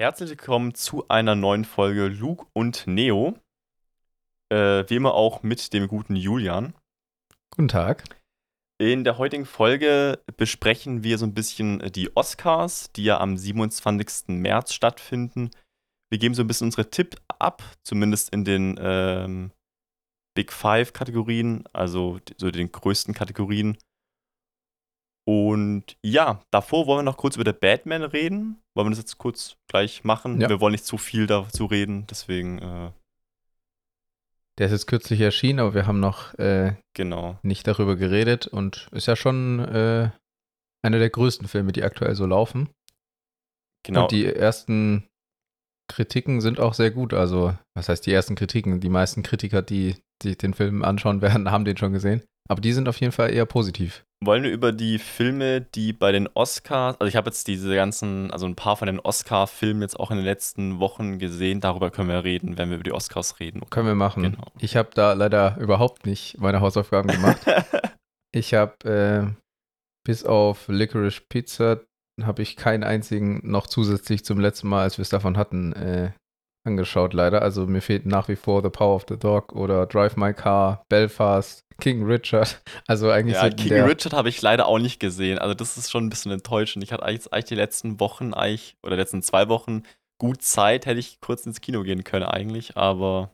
Herzlich willkommen zu einer neuen Folge Luke und Neo. Äh, wie immer auch mit dem guten Julian. Guten Tag. In der heutigen Folge besprechen wir so ein bisschen die Oscars, die ja am 27. März stattfinden. Wir geben so ein bisschen unsere Tipp ab, zumindest in den ähm, Big Five Kategorien, also so den größten Kategorien. Und ja, davor wollen wir noch kurz über The Batman reden. Wollen wir das jetzt kurz gleich machen? Ja. Wir wollen nicht zu viel dazu reden, deswegen, äh, Der ist jetzt kürzlich erschienen, aber wir haben noch äh, genau. nicht darüber geredet und ist ja schon äh, einer der größten Filme, die aktuell so laufen. Genau. Und die ersten Kritiken sind auch sehr gut. Also, was heißt die ersten Kritiken? Die meisten Kritiker, die sich den Film anschauen werden, haben den schon gesehen. Aber die sind auf jeden Fall eher positiv. Wollen wir über die Filme, die bei den Oscars, also ich habe jetzt diese ganzen, also ein paar von den Oscar-Filmen jetzt auch in den letzten Wochen gesehen, darüber können wir reden, wenn wir über die Oscars reden. Können wir machen. Genau. Ich habe da leider überhaupt nicht meine Hausaufgaben gemacht. Ich habe äh, bis auf Licorice Pizza habe ich keinen einzigen noch zusätzlich zum letzten Mal, als wir es davon hatten, äh, angeschaut leider. Also mir fehlt nach wie vor The Power of the Dog oder Drive My Car, Belfast, King Richard. Also eigentlich ja, King Richard habe ich leider auch nicht gesehen. Also das ist schon ein bisschen enttäuschend. Ich hatte eigentlich, eigentlich die letzten Wochen eigentlich, oder letzten zwei Wochen gut Zeit, hätte ich kurz ins Kino gehen können eigentlich, aber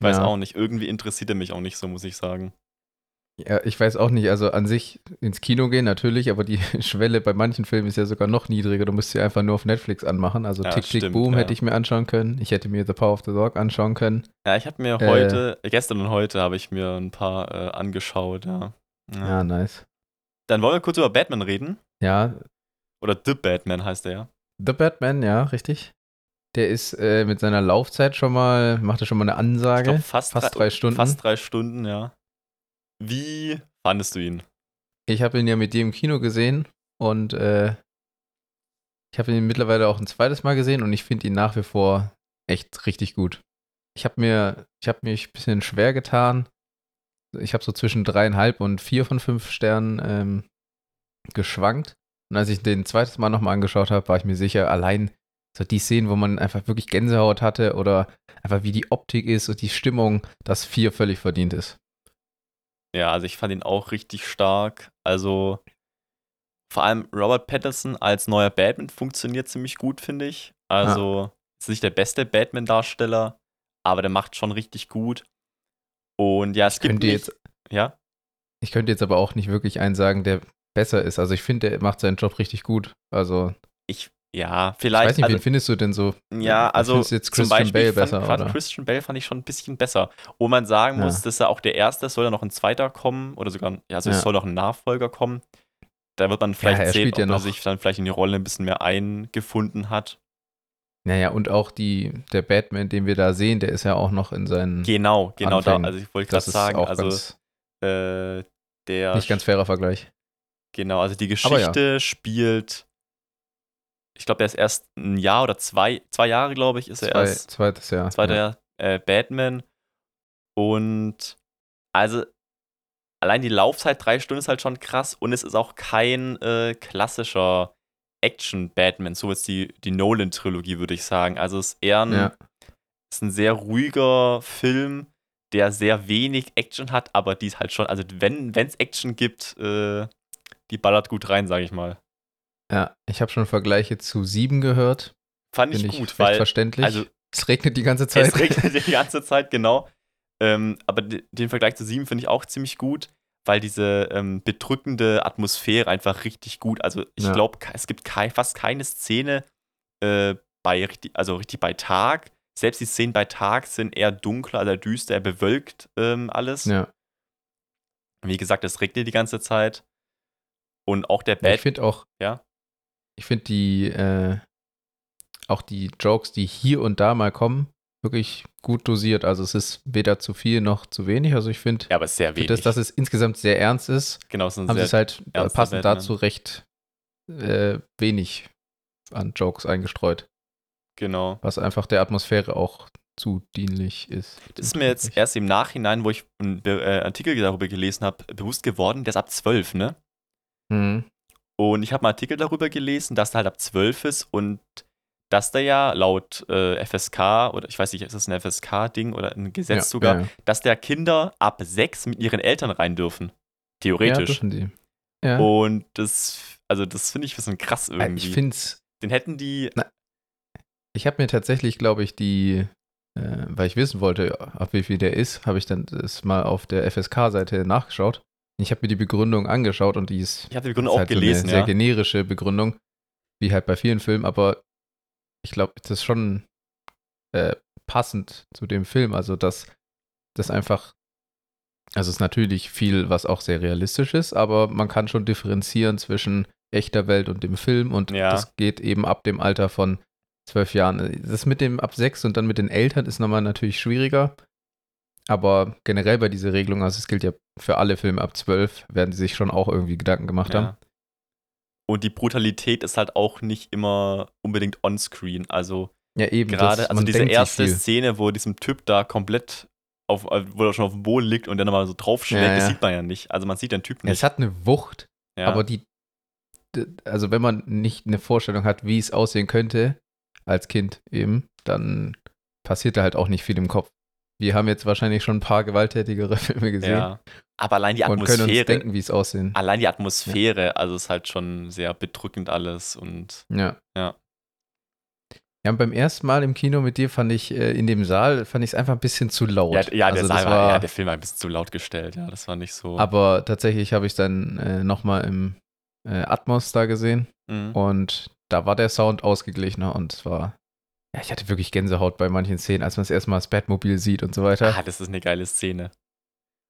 ich weiß Ja. auch nicht. Irgendwie interessiert er mich auch nicht so, muss ich sagen. Ja, ich weiß auch nicht. Also an sich ins Kino gehen natürlich, aber die Schwelle bei manchen Filmen ist ja sogar noch niedriger. Du musst sie einfach nur auf Netflix anmachen. Also Ja, Tick Tick stimmt, Boom ja. hätte ich mir anschauen können. Ich hätte mir The Power of the Dog anschauen können. Ja, ich habe mir Äh. heute, gestern und heute habe ich mir ein paar äh, angeschaut, ja. ja. Ja, nice. Dann wollen wir kurz über Batman reden. Ja, Oder The Batman heißt er ja. The Batman, ja, richtig. Der ist äh, mit seiner Laufzeit schon mal, macht er schon mal eine Ich Ansage. glaube, fast, fast drei Stunden. Fast drei Stunden, ja. Wie fandest du ihn? Ich habe ihn ja mit dir im Kino gesehen und äh, ich habe ihn mittlerweile auch ein zweites Mal gesehen und ich finde ihn nach wie vor echt richtig gut. Ich habe mir, ich habe mich ein bisschen schwer getan. Ich habe so zwischen dreieinhalb und vier von fünf Sternen ähm, geschwankt. Und als ich den zweites Mal nochmal angeschaut habe, war ich mir sicher, allein so die Szenen, wo man einfach wirklich Gänsehaut hatte oder einfach wie die Optik ist und die Stimmung, dass vier völlig verdient ist. Ja, also ich fand ihn auch richtig stark. Also vor allem Robert Pattinson als neuer Batman funktioniert ziemlich gut, finde ich. Also ist nicht der beste Batman-Darsteller, aber der macht schon richtig gut. Und ja, es gibt Könnte nicht, jetzt ja, Ich könnte jetzt aber auch nicht wirklich einen sagen, der besser ist. Also ich finde, der macht seinen Job richtig gut. Also ich, ja, ich vielleicht. weiß nicht, also, wen findest du denn so? Ja, also jetzt zum Christian Beispiel Bale fand, besser, fand oder? Christian Bale fand ich schon ein bisschen besser. Wo man sagen Ja. muss, dass er auch der Erste ist, soll ja noch ein Zweiter kommen oder sogar, ja, also es Ja. soll noch ein Nachfolger kommen. Da wird man vielleicht er sehen, ob ja er noch- sich dann vielleicht in die Rolle ein bisschen mehr eingefunden hat. Naja, und auch die, der Batman, den wir da sehen, der ist ja auch noch in seinen. Genau, genau da. Anfängen. Also ich wollte gerade sagen, also ganz, äh, der nicht ganz fairer Vergleich. genau, also die Aber ja. Geschichte spielt, ich glaube, der ist erst ein Jahr oder zwei, zwei Jahre, glaube ich, ist er Zwei, erst zweites Jahr. zweiter ja. Äh, Batman. Und also allein die Laufzeit drei Stunden ist halt schon krass und es ist auch kein äh, klassischer Action-Batman, so jetzt die, die Nolan-Trilogie, würde ich sagen. Also es ist eher ein, Ja. ist ein sehr ruhiger Film, der sehr wenig Action hat, aber die ist halt schon, also wenn es Action gibt, äh, die ballert gut rein, sage ich mal. Ja, ich habe schon Vergleiche zu sieben gehört. Fand ich ich gut, recht weil verständlich. also es regnet die ganze Zeit. Es regnet die ganze Zeit, genau. Ähm, aber de- den Vergleich zu 7 finde ich auch ziemlich gut, weil diese ähm, bedrückende Atmosphäre einfach richtig gut. Also ich Ja. glaube, es gibt kei fast keine Szene äh, bei also richtig bei Tag. Selbst die Szenen bei Tag sind eher dunkler, also düster, eher bewölkt ähm, alles. ja. Wie gesagt, es regnet die ganze Zeit. Und auch der Ja, ich Bad. finde auch, Ja. Ich finde die, äh, auch die Jokes, die hier und da mal kommen, wirklich gut dosiert. Also es ist weder zu viel noch zu wenig. Also ich finde, Ja, aber sehr wenig. das, dass es insgesamt sehr ernst ist, genau, es ist haben sie es halt äh, passend Batman. dazu recht äh, wenig an Jokes eingestreut, genau. was einfach der Atmosphäre auch zu dienlich ist. Das ist mir jetzt erst im Nachhinein, wo ich einen äh, Artikel darüber gelesen habe, bewusst geworden, der ist ab 12, ne? Mhm. Und ich habe einen Artikel darüber gelesen, dass der halt ab 12 ist und dass der ja laut äh, FSK, oder ich weiß nicht, ist das ein FSK-Ding oder ein Gesetz Ja, sogar, ja, ja. dass der Kinder ab sechs mit ihren Eltern rein dürfen. Ja, Theoretisch. dürfen die. Ja. Und das, also das finde ich ein bisschen krass Äh, irgendwie. ich finde es Den hätten die, Ich habe mir tatsächlich, glaube ich, die, äh, weil ich wissen wollte, ab wie viel der ist, habe ich dann das mal auf der FSK-Seite nachgeschaut. Ich habe mir die Begründung angeschaut und die ist, ich habe die Begründung auch halt gelesen, so eine sehr ja. generische Begründung, wie halt bei vielen Filmen, aber ich glaube, das ist schon äh, passend zu dem Film. Also, dass das einfach, also es ist natürlich viel, was auch sehr realistisch ist, aber man kann schon differenzieren zwischen echter Welt und dem Film und Ja. das geht eben ab dem Alter von zwölf Jahren. Das mit dem ab sechs und dann mit den Eltern ist nochmal natürlich schwieriger. Aber generell bei dieser Regelung, also es gilt ja für alle Filme ab zwölf, werden sie sich schon auch irgendwie Gedanken gemacht haben. ja. Und die Brutalität ist halt auch nicht immer unbedingt onscreen. Also Ja, eben. gerade, das- also diese erste. Szene, wo diesem Typ da komplett auf, äh, wo er schon auf dem Boden liegt und dann nochmal so draufschlägt, Ja, das ja. sieht man ja nicht. Also man sieht den Typ nicht. Es hat eine Wucht, ja. aber die, also wenn man nicht eine Vorstellung hat, wie es aussehen könnte, als Kind eben, dann passiert da halt auch nicht viel im Kopf. Wir haben jetzt wahrscheinlich schon ein paar gewalttätigere Filme gesehen ja. Aber allein die und können uns Atmosphäre, denken, wie es aussehen. allein die Atmosphäre, also ist halt schon sehr bedrückend alles und Ja. Ja. Ja, beim ersten Mal im Kino mit dir fand ich, äh, in dem Saal, fand ich es einfach ein bisschen zu laut. ja, ja, der, also Saal das war, ja, der Film war ein bisschen zu laut gestellt, ja, das war nicht so. aber tatsächlich habe ich es dann äh, nochmal im äh, Atmos da gesehen Mhm. und da war der Sound ausgeglichener und es war, ja, ich hatte wirklich Gänsehaut bei manchen Szenen, als man das erste Mal das Batmobil sieht und so weiter. Ah, das ist eine geile Szene.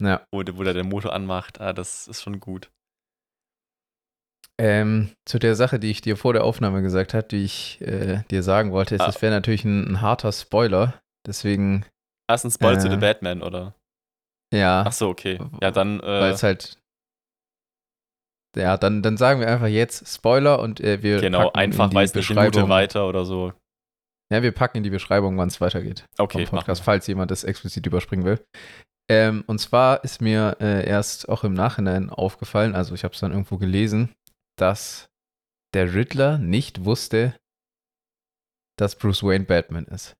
Ja. Wo, der- wo der den Motor anmacht, ah, das ist schon gut. Ähm, zu der Sache, die ich dir vor der Aufnahme gesagt habe, die ich äh, dir sagen wollte, ist, Ah. das wäre natürlich ein, ein harter Spoiler. Deswegen, Ah, ist ein Spoil zu Äh. The Batman, oder? ja, Ach so, okay. Ja, dann, weil äh, es halt. Ja, dann, dann sagen wir einfach jetzt Spoiler und äh, wir genau, einfach weiß eine Minute weiter oder so. Ja, wir packen in die Beschreibung, wann es weitergeht. Okay, vom Podcast, falls jemand das explizit überspringen will. Ähm, und zwar ist mir äh, erst auch im Nachhinein aufgefallen, also ich habe es dann irgendwo gelesen, dass der Riddler nicht wusste, dass Bruce Wayne Batman ist.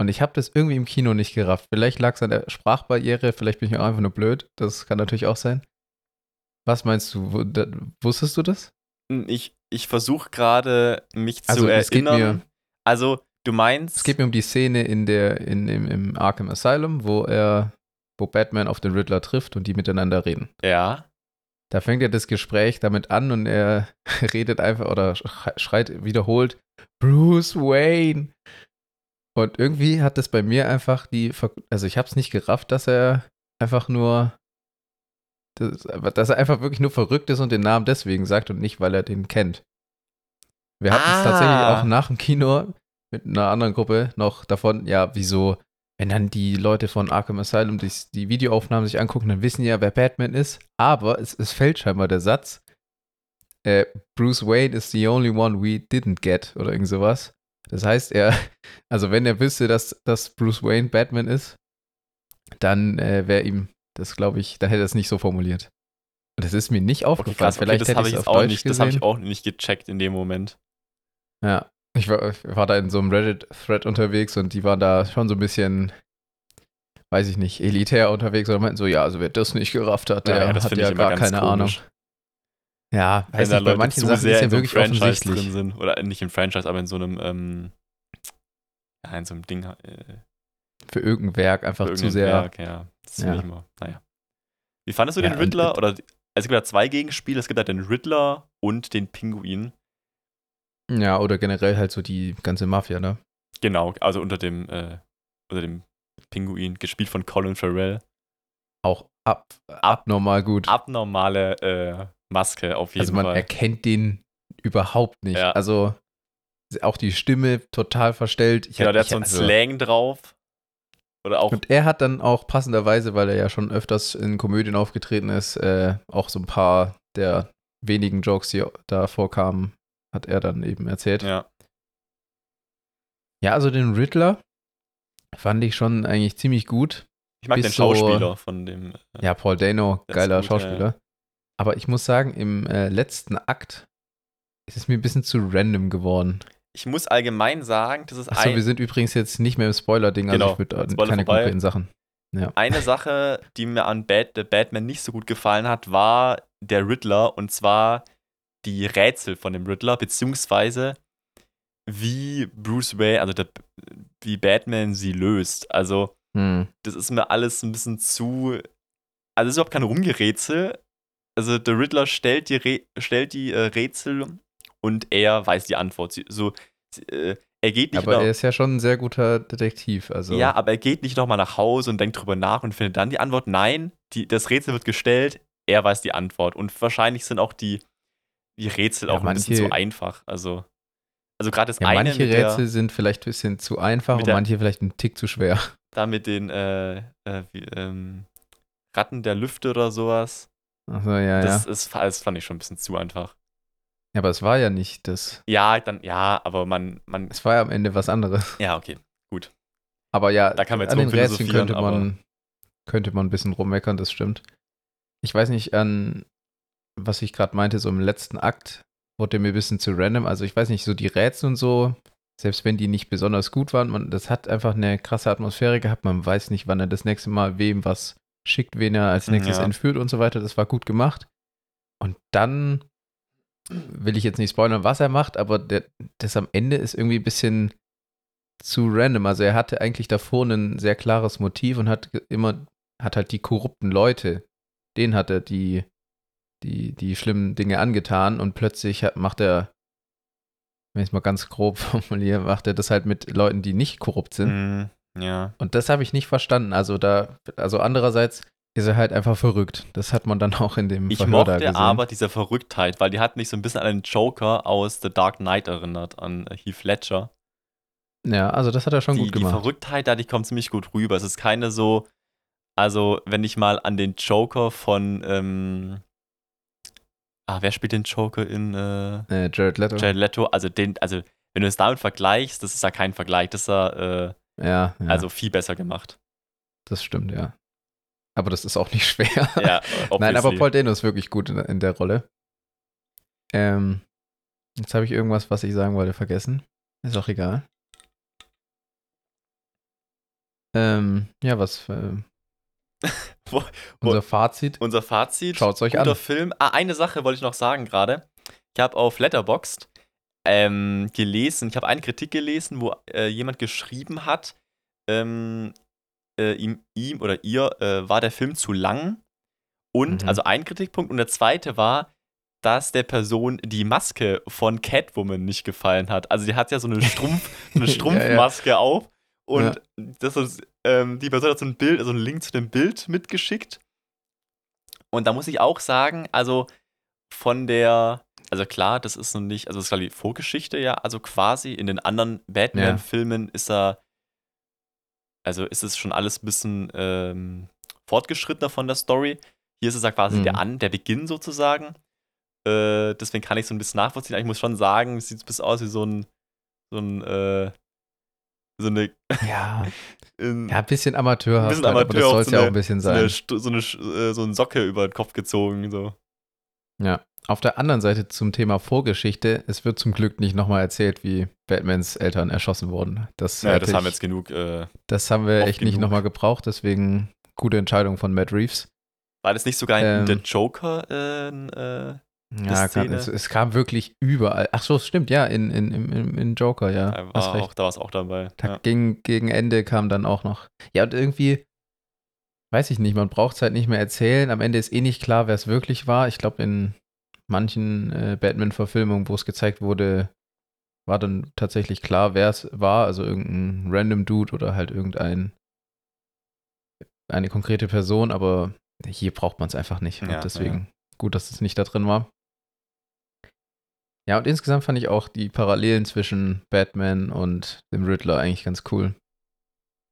Und ich habe das irgendwie im Kino nicht gerafft. Vielleicht lag es an der Sprachbarriere, vielleicht bin ich auch einfach nur blöd. Das kann natürlich auch sein. Was meinst du? Da- Wusstest du das? Ich, ich versuche gerade, mich zu Also, geht erinnern. mir- also, du meinst. Es geht mir um die Szene in der, in, im, im Arkham Asylum, wo er, wo Batman auf den Riddler trifft und die miteinander reden. ja. Da fängt ja das Gespräch damit an und er redet einfach oder sch- schreit wiederholt Bruce Wayne. Und irgendwie hat das bei mir einfach die, Ver also ich habe es nicht gerafft, dass er einfach nur, dass, dass er einfach wirklich nur verrückt ist und den Namen deswegen sagt und nicht, weil er den kennt. Wir hatten es Ah. tatsächlich auch nach dem Kino mit einer anderen Gruppe noch davon, ja, wieso, wenn dann die Leute von Arkham Asylum die, die Videoaufnahmen sich angucken, dann wissen ja, wer Batman ist. Aber es, es fällt scheinbar der Satz, äh, Bruce Wayne is the only one we didn't get oder irgend sowas. Das heißt, er, also wenn er wüsste, dass, dass Bruce Wayne Batman ist, dann äh, wäre ihm das, glaube ich, dann hätte er es nicht so formuliert. Und das ist mir nicht Okay, aufgefallen. krass, okay, Vielleicht das habe ich auch Deutsch nicht, das habe ich auch nicht gecheckt in dem Moment. Ja, ich war, ich war da in so einem Reddit-Thread unterwegs und die waren da schon so ein bisschen, weiß ich nicht, elitär unterwegs und meinten so, ja, also wer das nicht gerafft hat, der Ja, ja, hat ja gar keine komisch. Ahnung. Ja, weiß da nicht, bei manchen Sachen sehr ist ja so wirklich Franchise offensichtlich. drin sind. Oder nicht im Franchise, aber in so einem, ähm, ja, in so einem Ding, äh, Für irgendein Werk einfach zu sehr. Werk, ja. Das Ja. ich immer, naja. Wie fandest du den Riddler? Oder, also es gibt ja zwei Gegenspiele, es gibt halt den Riddler und den Pinguin. Ja, oder generell halt so die ganze Mafia, ne? Genau, also unter dem, äh, unter dem Pinguin, gespielt von Colin Farrell. Auch ab, abnormal gut. Abnormale äh, Maske auf jeden also man Fall. erkennt den überhaupt nicht. Ja. Also auch die Stimme total verstellt. Ich Genau, hab- der hat so einen also- Slang drauf. Oder auch, Und er hat dann auch passenderweise, weil er ja schon öfters in Komödien aufgetreten ist, äh, auch so ein paar der wenigen Jokes, die da vorkamen, hat er dann eben erzählt. Ja, ja. also den Riddler fand ich schon eigentlich ziemlich gut. Ich mag den so- Schauspieler von dem. äh, Ja, Paul Dano, geiler gut, ja, Schauspieler. Aber ich muss sagen, im äh, letzten Akt ist es mir ein bisschen zu random geworden. ich muss allgemein sagen, das ist Achso, ein, wir sind übrigens jetzt nicht mehr im Spoiler-Ding, also Genau, ich würde Spoiler keine vorbei. konkreten Sachen. Ja. eine Sache, die mir an The Batman nicht so gut gefallen hat, war der Riddler und zwar die Rätsel von dem Riddler, beziehungsweise wie Bruce Wayne, also der, wie Batman sie löst. Also, Hm. das ist mir alles ein bisschen zu. Also, es ist überhaupt kein Rumgerätsel. Also, der Riddler stellt die, stellt die äh, Rätsel und er weiß die Antwort. Sie, so, sie, äh, er geht nicht Aber er ist ja schon ein sehr guter Detektiv. Also ja, aber er geht nicht nochmal nach Hause und denkt drüber nach und findet dann die Antwort. Nein, die, das Rätsel wird gestellt, er weiß die Antwort. Und wahrscheinlich sind auch die, die Rätsel Ja, auch ein bisschen manche- zu einfach. Also, also gerade das ja, eine manche mit, der, Rätsel sind vielleicht ein bisschen zu einfach und der- manche vielleicht ein Tick zu schwer. da mit den äh, äh, wie, ähm, Ratten der Lüfte oder sowas. Achso, ja, ja. Das, ist, das fand ich schon ein bisschen zu einfach. Ja, aber es war ja nicht das. Ja, dann, ja, aber man, man, Es war ja am Ende was anderes. ja, okay. Aber ja, Da kann man jetzt an den Rätseln könnte man, könnte man ein bisschen rummeckern, das stimmt. Ich weiß nicht, an was ich gerade meinte, so im letzten Akt wurde mir ein bisschen zu random. Also ich weiß nicht, so die Rätsel und so, selbst wenn die nicht besonders gut waren, man, das hat einfach eine krasse Atmosphäre gehabt. Man weiß nicht, wann er das nächste Mal wem was schickt, wen er als Mhm, nächstes ja. entführt und so weiter. Das war gut gemacht. Und dann will ich jetzt nicht spoilern, was er macht, aber der, das am Ende ist irgendwie ein bisschen zu random. Also er hatte eigentlich davor ein sehr klares Motiv und hat immer, hat halt die korrupten Leute, denen hat er die, die, die schlimmen Dinge angetan und plötzlich hat, macht er, wenn ich es mal ganz grob formuliere, macht er das halt mit Leuten, die nicht korrupt sind. Mm, ja. Und das habe ich nicht verstanden. Also da, also andererseits ist er halt einfach verrückt. Das hat man dann auch in dem Ich Verhör mochte gesehen. aber diese Verrücktheit, weil die hat mich so ein bisschen an den Joker aus The Dark Knight erinnert, an Heath Ledger. ja, also das hat er schon die, gut die gemacht. Verrücktheit da, die kommt ziemlich gut rüber. Es ist keine so, also wenn ich mal an den Joker von, ähm, ah, wer spielt den Joker in äh, Äh, Jared Leto. Jared Leto? Also den, also wenn du es damit vergleichst, das ist ja kein Vergleich, das ist ja, äh, ja, ja, also viel besser gemacht. das stimmt, ja. Aber das ist auch nicht schwer. Ja, Nein, aber. Paul Dano ist wirklich gut in, in der Rolle. Ähm, jetzt habe ich irgendwas, was ich sagen wollte, vergessen. Ist auch egal. Ähm, ja, was? Wo- unser Fazit. Unser Fazit. Schaut's euch guter an. Film. Ah, eine Sache wollte ich noch sagen gerade. Ich habe auf Letterboxd ähm, gelesen, ich habe eine Kritik gelesen, wo äh, jemand geschrieben hat, ähm, äh, ihm, ihm oder ihr äh, war der Film zu lang. Und, Mhm. also ein Kritikpunkt. Und der zweite war, dass der Person die Maske von Catwoman nicht gefallen hat. Also die hat ja so eine, Strumpf, eine Ja, ja. Strumpfmaske auf. Und das ist, ähm, die Person hat so ein Bild, so einen Link zu dem Bild mitgeschickt. Und da muss ich auch sagen, also von der, also klar, das ist noch nicht, also das ist glaube ich Vorgeschichte, ja, also quasi in den anderen Batman-Filmen ist er, also ist es schon alles ein bisschen ähm, fortgeschrittener von der Story. Hier ist es ja quasi Mhm. der An, der Beginn sozusagen. Äh, deswegen kann ich so ein bisschen nachvollziehen. Aber Ich muss schon sagen, es sieht ein bisschen aus wie so ein, so ein, äh, so eine, Ja, in, ja, ein bisschen amateurhaft, Ein bisschen halt, aber das Amateur, soll so es ja auch ein bisschen so, eine, sein. So, eine, äh, so eine Socke über den Kopf gezogen. So. Ja. Auf der anderen Seite zum Thema Vorgeschichte, es wird zum Glück nicht nochmal erzählt, wie Batmans Eltern erschossen wurden. Das, hatte das haben wir ich- jetzt genug. Äh, das haben wir echt nicht genug. nochmal gebraucht, deswegen gute Entscheidung von Matt Reeves. war das nicht sogar in Ähm, der Joker? Äh, n- äh, Ja, kann, es, es kam wirklich überall. Ach so, stimmt, ja, in, in, in, in Joker, ja. da war auch, da war es auch dabei. Da Ja. ging, gegen Ende kam dann auch noch. Ja, und irgendwie, weiß ich nicht, man braucht es halt nicht mehr erzählen. Am Ende ist eh nicht klar, wer es wirklich war. Ich glaube, in manchen äh, Batman-Verfilmungen, wo es gezeigt wurde, war dann tatsächlich klar, wer es war. Also irgendein random Dude oder halt irgendein eine konkrete Person, aber hier braucht man es einfach nicht. Ja, und deswegen gut, dass es nicht da drin war. Ja, und insgesamt fand ich auch die Parallelen zwischen Batman und dem Riddler eigentlich ganz cool.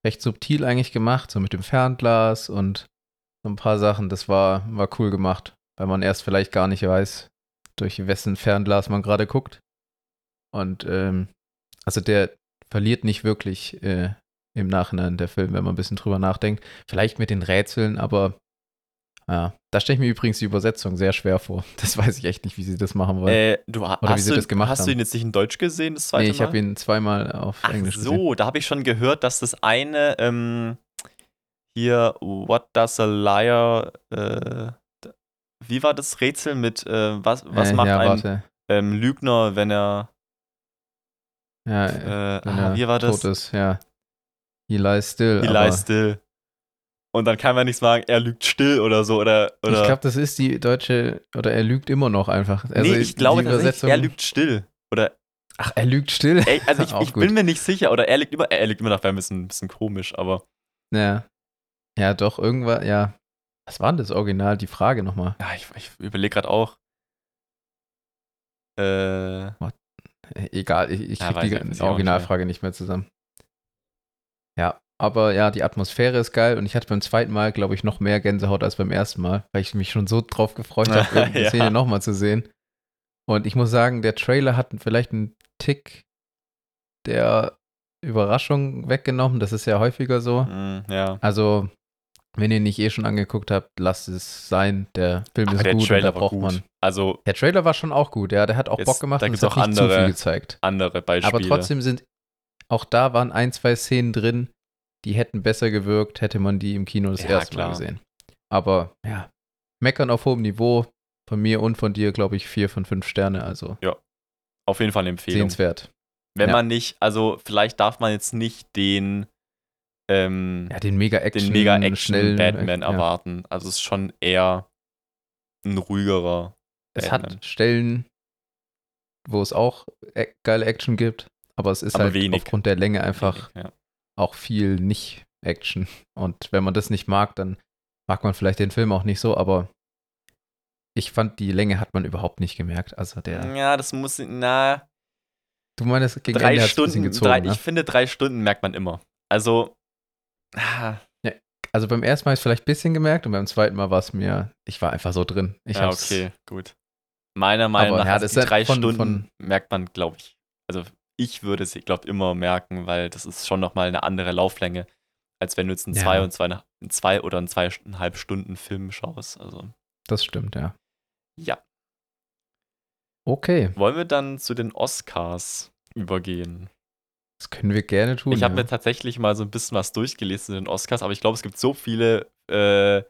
Recht subtil eigentlich gemacht, so mit dem Fernglas und so ein paar Sachen. Das war, war cool gemacht, weil man erst vielleicht gar nicht weiß, durch wessen Fernglas man gerade guckt. Und ähm, also der verliert nicht wirklich äh, im Nachhinein der Film, wenn man ein bisschen drüber nachdenkt. Vielleicht mit den Rätseln, aber Ja. Da stelle ich mir übrigens die Übersetzung sehr schwer vor. Das weiß ich echt nicht, wie sie das machen wollen. Äh, du, Oder wie hast sie du, das gemacht hast du haben. ihn jetzt nicht in Deutsch gesehen, das zweite nee, ich habe ihn zweimal auf Ach Englisch gesehen. so, da habe ich schon gehört, dass das eine ähm, hier, what does a liar, äh, wie war das Rätsel mit, äh, was, was äh, macht ja, ein ähm, Lügner, wenn er, Ja, äh, wenn ah, er wie war das? tot ist, ja. He lies still. He lies still. Und dann kann man nicht sagen, er lügt still oder so, oder, oder Ich glaube, das ist die deutsche, oder er lügt immer noch einfach. Also nee, ich glaube tatsächlich, er lügt still. Oder, Ach, er lügt still? ey, also ich, ich bin mir nicht sicher, oder er lügt immer, er lügt immer noch, wäre ein bisschen, ein bisschen komisch, aber Ja. Ja, doch, irgendwann, ja. Was war denn das Original? Die Frage nochmal. ja, ich, ich überlege gerade auch. Äh, Äh, Egal, ich, ich Ja, krieg die. Originalfrage nicht mehr zusammen. Ja, aber ja, die Atmosphäre ist geil und ich hatte beim zweiten Mal, glaube ich, noch mehr Gänsehaut als beim ersten Mal, weil ich mich schon so drauf gefreut habe, Ja. Szene nochmal zu sehen. Und ich muss sagen, der Trailer hat vielleicht einen Tick der Überraschung weggenommen. Das ist ja häufiger so. mh, ja. Also, wenn ihr nicht eh schon angeguckt habt, lasst es sein. Der Film Aber ist der gut und Trailer braucht gut. man. Also Der Trailer war schon auch gut, ja. Der hat auch Jetzt- Bock gemacht da und gibt's es hat auch nicht zu andere- viel gezeigt. andere Beispiele. Aber trotzdem sind, auch da waren ein, zwei Szenen drin, die hätten besser gewirkt, hätte man die im Kino das Ja, erste klar. Mal gesehen. Aber ja, meckern auf hohem Niveau. Von mir und von dir, glaube ich, vier von fünf Sterne. Also auf jeden Fall eine Empfehlung. sehenswert. Wenn Ja. man nicht, also vielleicht darf man jetzt nicht den, ähm, Ja, den mega Action, den mega Action schnellen Batman ja. erwarten. Also es ist schon eher ein ruhigerer Es Batman. hat Stellen, wo es auch e geile Action gibt, aber es ist Aber halt wenig. aufgrund der Länge einfach Ja. Auch viel Nicht-Action. Und wenn man das nicht mag, dann mag man vielleicht den Film auch nicht so, aber ich fand, die Länge hat man überhaupt nicht gemerkt. Also der, ja, das muss, na, du meinst, gegen drei Ende hat's ein bisschen Stunden, gezogen, drei, ne? ich finde drei Stunden merkt man immer. Also, ah, Also beim ersten Mal habe ich es vielleicht ein bisschen gemerkt und beim zweiten Mal war es mir, ich war einfach so drin. Ich ja, hab's, okay, gut. Meiner Meinung Aber nach, ja, das die ist drei von- Stunden von- merkt man, glaube ich, also ich würde es, glaube immer merken, weil das ist schon nochmal eine andere Lauflänge, als wenn du jetzt einen Ja. zwei und zwei, einen zwei oder einen zweieinhalb Stunden Film schaust. Also, Das stimmt, ja. ja. Okay, Wollen wir dann zu den Oscars übergehen? das können wir gerne tun. ich habe ja. mir tatsächlich mal so ein bisschen was durchgelesen zu den Oscars, aber ich glaube, es gibt so viele äh,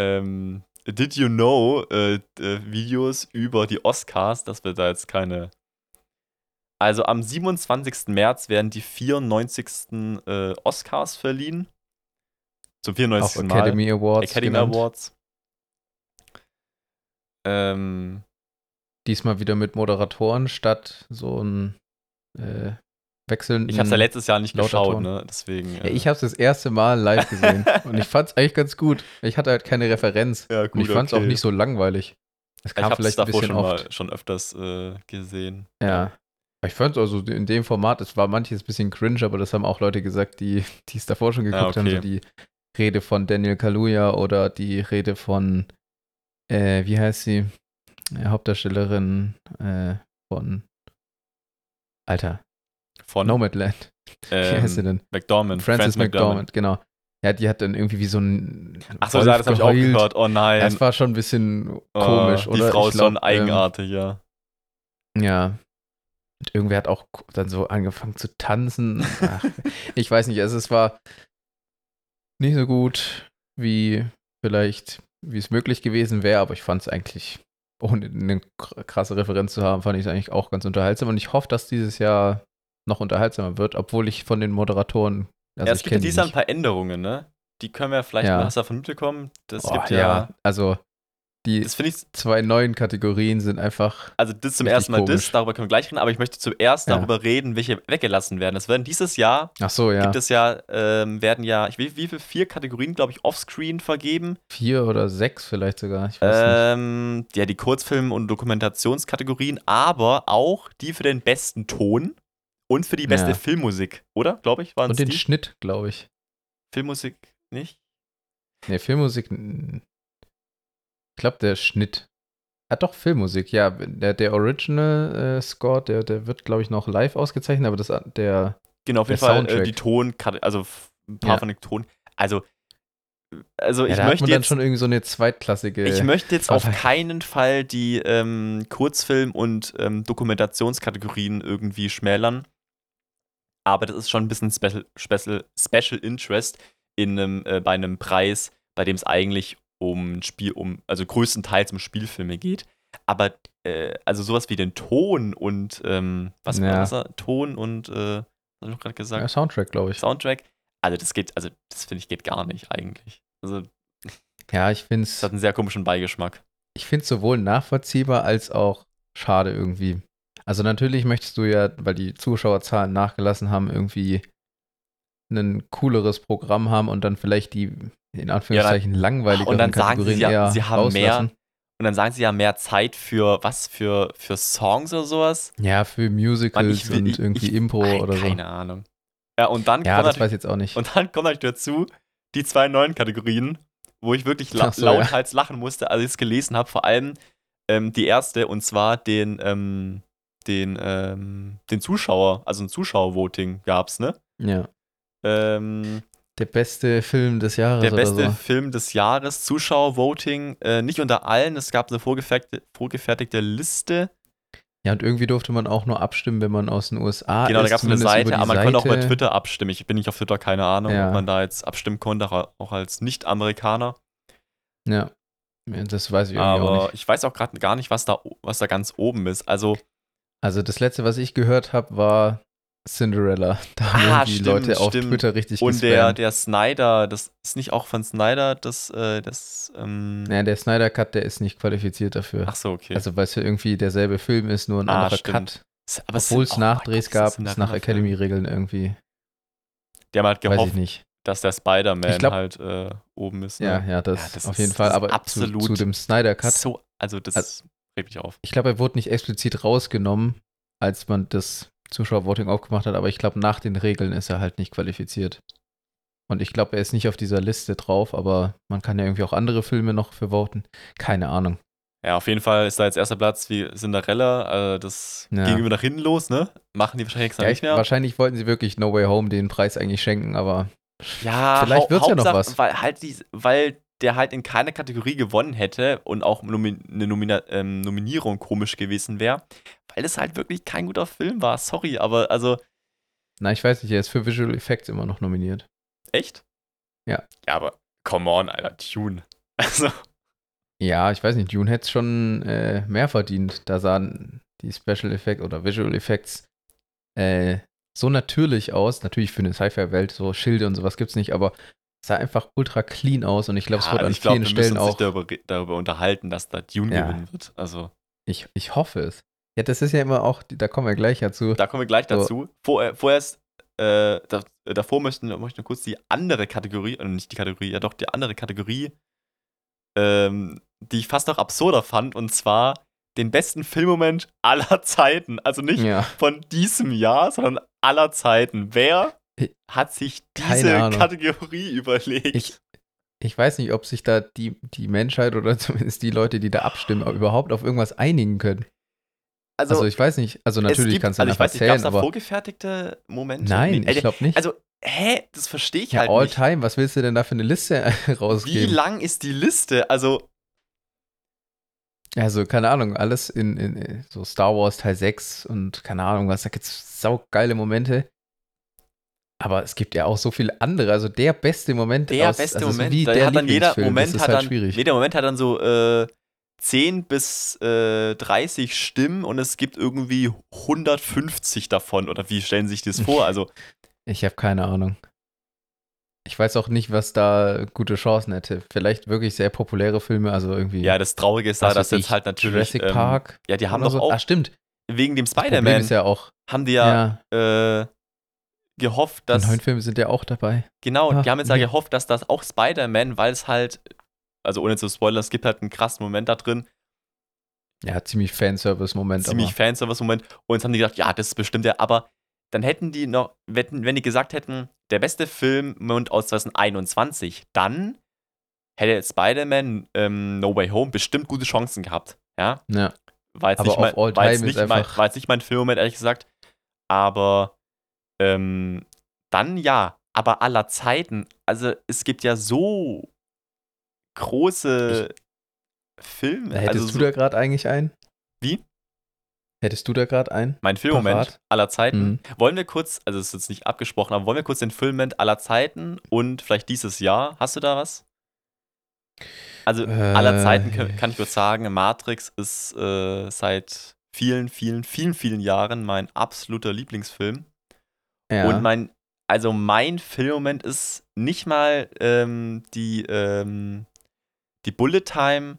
ähm, Did You Know äh, äh, Videos über die Oscars, dass wir da jetzt keine. Also am 27. März werden die 94. Äh, Oscars verliehen. Zum auch 94. Mal. Academy Awards. Academy genannt. Awards. Ähm, Diesmal wieder mit Moderatoren statt so ein äh, wechselnden. ich habe es ja letztes Jahr nicht geschaut, ne? Deswegen. Ja, ich habe es das erste Mal live gesehen und ich fand es eigentlich ganz gut. Ich hatte halt keine Referenz ja, und ich fand es auch nicht so langweilig. Es Ich kam es vielleicht ein bisschen schon, oft. mal, schon öfters äh, gesehen. Ja. Ich fand es also in dem Format, es war manches ein bisschen cringe, aber das haben auch Leute gesagt, die die es davor schon geguckt Ah, haben. okay. So die Rede von Daniel Kaluuya oder die Rede von, äh, wie heißt sie? Hauptdarstellerin äh, von, Alter, Von Nomadland. Wie heißt sie ähm, denn? McDormand. Frances Frances McDormand, genau. Ja, die hat dann irgendwie wie so ein. Achso, Wolf ja, das habe ich auch gehört. Oh nein. Das war schon ein bisschen Oh, komisch, die oder? Frau ist schon glaub, eigenartig, ja. Ähm, ja. Und irgendwer hat auch dann so angefangen zu tanzen. Ach, ich weiß nicht, also es war nicht so gut, wie vielleicht, wie es möglich gewesen wäre, aber ich fand es eigentlich, ohne eine kr- krasse Referenz zu haben, fand ich es eigentlich auch ganz unterhaltsam. Und ich hoffe, dass dieses Jahr noch unterhaltsamer wird, obwohl ich von den Moderatoren. Also ja, es gibt ja dieses Jahr ein paar Änderungen, ne? Die können wir vielleicht Ja. du davon mitbekommen. Das Oh, gibt ja. also die Das zwei neuen Kategorien sind einfach. also das zum ersten Mal das, komisch. darüber können wir gleich reden, aber ich möchte zuerst Ja. darüber reden, welche weggelassen werden. Es werden dieses Jahr, Ach so, ja. gibt es ja, ähm, werden ja, ich will, wie viele, vier Kategorien, glaube ich, offscreen vergeben. Vier oder sechs vielleicht sogar. Ich weiß nicht. Ähm, ja, die Kurzfilm- und Dokumentationskategorien, aber auch die für den besten Ton und für die beste Ja. Filmmusik, oder? Glaube ich, waren Und den die? Schnitt, glaube ich. Filmmusik nicht? Ne, Filmmusik. Ich glaube, der Schnitt. Ah, doch, Filmmusik, ja. Der, der Original äh, Score, der, der wird, glaube ich, noch live ausgezeichnet, aber das, der. Genau, auf Der jeden Fall äh, Soundtrack. die Ton, also ein paar Ja. von den Ton. Also, also Ja, ich da hat möchte man dann jetzt, schon irgendwie so eine zweitklassige. ich möchte jetzt auf keinen Fall die ähm, Kurzfilm- und ähm, Dokumentationskategorien irgendwie schmälern. Aber das ist schon ein bisschen Special, Special, Special Interest in einem, äh, bei einem Preis, bei dem es eigentlich um Spiel, um, also größtenteils um Spielfilme geht. Aber äh, also sowas wie den Ton und ähm, was war Ja. das? Ton und äh, was hab ich noch gerade gesagt? ja, Soundtrack, glaube ich. Soundtrack. Also das geht, also das finde ich geht gar nicht eigentlich. Also Ja, ich finde es es hat einen sehr komischen Beigeschmack. ich find's sowohl nachvollziehbar als auch schade irgendwie. Also natürlich möchtest du ja, weil die Zuschauerzahlen nachgelassen haben, irgendwie ein cooleres Programm haben und dann vielleicht die in Anführungszeichen langweiligeren und dann sagen sie ja, sie haben mehr-. Und dann sagen sie ja mehr Zeit für was? Für, für Songs oder sowas? Ja, für Musicals Mann, ich und ich- irgendwie ich- Impro Ey, oder so. Keine Ahnung. Ja, und dann, Ja, das weiß natürlich, ich jetzt auch nicht. und dann kommt natürlich dazu die zwei neuen Kategorien, wo ich wirklich la so, lauthals lachen musste, als ich es gelesen habe. Vor allem ähm, die erste, und zwar den, ähm, den, ähm, den Zuschauer, also ein Zuschauervoting gab es, ne? ja. Ähm, Der beste Film des Jahres Der beste so. Film des Jahres, Zuschauervoting, äh, nicht unter allen, es gab eine vorgefertigte, vorgefertigte Liste. Ja, und irgendwie durfte man auch nur abstimmen, wenn man aus den USA genau, da ist. gab es eine Seite, aber man konnte auch bei Seite. Twitter abstimmen. Ich bin nicht auf Twitter, keine Ahnung, Ja. ob man da jetzt abstimmen konnte, auch auch als Nicht-Amerikaner. Ja. Das weiß ich irgendwie auch Aber nicht. ich weiß auch gerade gar nicht, was da, was da ganz oben ist. Also, Also das letzte, was ich gehört habe, war Cinderella. Da haben Ah, irgendwie stimmt, Leute auf stimmt. Twitter richtig und der, gespammt. der Snyder, das ist nicht auch von Snyder, das, äh, das, ähm, Ja, der Snyder Cut, der ist nicht qualifiziert dafür. ach so, okay. Also weil es ja irgendwie derselbe Film ist, nur ein Ah, anderer stimmt. Cut. Aber Obwohl es Nachdrehs gab, ist nach Academy-Regeln irgendwie. Die haben halt Weiß ich gehofft, nicht. dass der Spider-Man halt äh, oben ist. Ne? Ja, ja, das, Ja, das auf ist- jeden Fall. Aber absolut zu, zu dem Snyder Cut, So, also das Also- regt mich auf. ich glaube, er wurde nicht explizit rausgenommen, als man das Zuschauervoting aufgemacht hat, aber ich glaube, nach den Regeln ist er halt nicht qualifiziert. Und ich glaube, er ist nicht auf dieser Liste drauf, aber man kann ja irgendwie auch andere Filme noch für voten. Keine Ahnung. Ja, auf jeden Fall ist da jetzt erster Platz wie Cinderella. Äh, das Ja. ging immer nach hinten los, ne? Machen die wahrscheinlich extra Ja, nicht ich, mehr. wahrscheinlich wollten sie wirklich No Way Home den Preis eigentlich schenken, aber Ja, Vielleicht hau- wird's ja noch Hauptsache, was. Weil, halt die, weil der halt in keiner Kategorie gewonnen hätte und auch eine Nomina ähm, Nominierung komisch gewesen wäre, weil es halt wirklich kein guter Film war. Sorry, aber also na, ich weiß nicht, er ist für Visual Effects immer noch nominiert. echt? Ja. Ja, aber come on, Alter, Tune. Also, Ja, ich weiß nicht, Dune hätte schon äh, mehr verdient. Da sahen die Special Effects oder Visual Effects äh, so natürlich aus. Natürlich für eine Sci-Fi-Welt, so Schilde und sowas gibt's nicht, aber es sah einfach ultra clean aus und ich glaube, es ja, wird also an ich glaube, vielen wir müssen Stellen auch. nicht darüber, darüber unterhalten, dass da Dune Ja. gewinnen wird. Also, Ich, ich hoffe es. Ja, das ist ja immer auch, da kommen wir gleich dazu. da kommen wir gleich So. dazu. Vor, äh, vorerst, äh, da, davor möchten, möchte ich nur kurz die andere Kategorie, äh, nicht die Kategorie, ja doch, die andere Kategorie, ähm, die ich fast noch absurder fand, und zwar den besten Filmmoment aller Zeiten. Also nicht Ja, von diesem Jahr, sondern aller Zeiten. Wer hat sich diese. Kategorie überlegt? Ich- ich weiß nicht, ob sich da die, die Menschheit oder zumindest die Leute, die da abstimmen, überhaupt auf irgendwas einigen können. Also, ich weiß nicht, also es natürlich gibt, kannst du also ich weiß nicht, gab es zählen, da aber vorgefertigte Momente? nein, Nee, ich glaube nicht. Also, hä? Das verstehe ich ja, halt all nicht. time, was willst du denn da für eine Liste Wie rausgeben? lang ist die Liste? Also, Also, keine Ahnung, alles in, in in so Star Wars Teil 6 und keine Ahnung was, da gibt's saugeile Momente. Aber es gibt ja auch so viele andere. Also der beste Moment der aus, beste also so Moment, wie der hat dann jeder Moment das ist hat halt dann, schwierig. jeder Moment hat dann so äh, 10 bis äh, 30 Stimmen und es gibt irgendwie 150 davon. Oder wie stellen Sie sich das vor? Also, Ich habe keine Ahnung. Ich weiß auch nicht, was da gute Chancen hätte. Vielleicht wirklich sehr populäre Filme, also irgendwie ja, das Traurige ist da, dass jetzt halt natürlich. Jurassic ähm, Park. Ja, die haben doch so. auch Ah, stimmt. wegen dem Spider-Man ist ja auch, haben die ja, ja, äh, gehofft, die dass. neuen Filme sind ja auch dabei. Genau, Ah, die haben jetzt ja nee. gehofft, dass das auch Spider-Man, weil es halt, also ohne zu spoilern, es gibt halt einen krassen Moment da drin, Ja, ziemlich Fanservice-Moment. ziemlich. Fanservice-Moment. Und jetzt haben die gedacht, ja, das ist bestimmt der, aber dann hätten die noch, wenn, wenn die gesagt hätten, der beste Filmmond aus 2021, dann hätte Spider-Man ähm, No Way Home bestimmt gute Chancen gehabt. Ja, Ja. war jetzt, Aber nicht, mein, war jetzt, nicht, mein, war jetzt nicht mein Filmmoment, ehrlich gesagt. Aber ähm, dann ja, aber aller Zeiten. Also es gibt ja so große Film. Hättest also du so, da gerade eigentlich einen? Wie? Hättest du da gerade einen? mein Filmmoment aller Zeiten. Mhm. Wollen wir kurz, also es ist jetzt nicht abgesprochen, aber wollen wir kurz den Filmmoment aller Zeiten und vielleicht dieses Jahr? Hast du da was? Also aller Äh, Zeiten kann, kann ich kurz sagen, Matrix ist äh, seit vielen, vielen, vielen, vielen Jahren mein absoluter Lieblingsfilm. Ja. Und mein, also mein Filmmoment ist nicht mal ähm, die, ähm, die Bullet Time,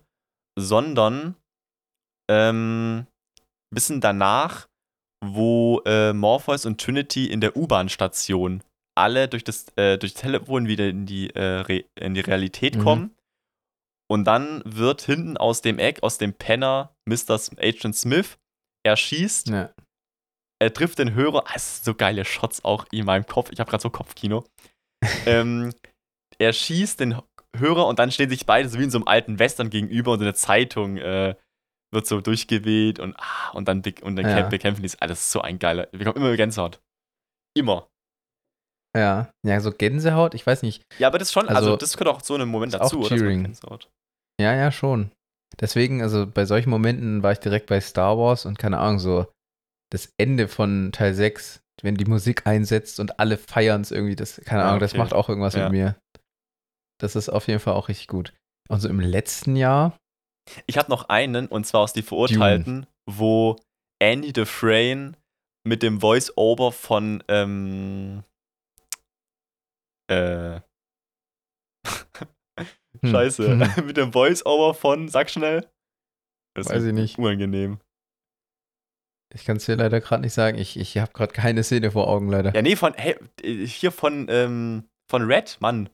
sondern ähm, bisschen danach, wo äh, Morpheus und Trinity in der U-Bahn-Station alle durch das, äh, durch das Telefon wieder in die, äh, in die Realität Mhm. kommen. Und dann wird hinten aus dem Eck, aus dem Penner, Mr. Agent Smith, er schießt ja. er trifft den Hörer. Ah, es sind so geile Shots auch in meinem Kopf. Ich habe gerade so Kopfkino. ähm, er schießt den Hörer und dann stehen sich beide so wie in so einem alten Western gegenüber und so eine Zeitung äh, wird so durchgeweht und, ah, und dann, und dann Ja. kämp- bekämpfen die es. Ah, das ist so ein geiler. Wir kommen immer Gänsehaut. Immer. ja. Ja, so Gänsehaut, ich weiß nicht. Ja, aber das ist schon, also, Also, das gehört auch so einen Moment auch dazu, eine cheering. Gänsehaut. Ja, ja, schon. Deswegen, also bei solchen Momenten war ich direkt bei Star Wars und keine Ahnung, so das Ende von Teil 6, wenn die Musik einsetzt und alle feiern es irgendwie, das, keine Ja, Ahnung, das okay. macht auch irgendwas Ja. mit mir. Das ist auf jeden Fall auch richtig gut. Und so im letzten Jahr, Ich habe noch einen, und zwar aus Die Verurteilten, wo Andy Dufresne mit dem Voice-Over von, ähm, äh, Hm. scheiße, mit dem Voice-Over von, sag schnell. Das Weiß ist ich nicht. Unangenehm. ich kann es dir leider gerade nicht sagen, ich, ich habe gerade keine Szene vor Augen leider. Ja, nee, von, hey, hier von, ähm, von Red, Mann.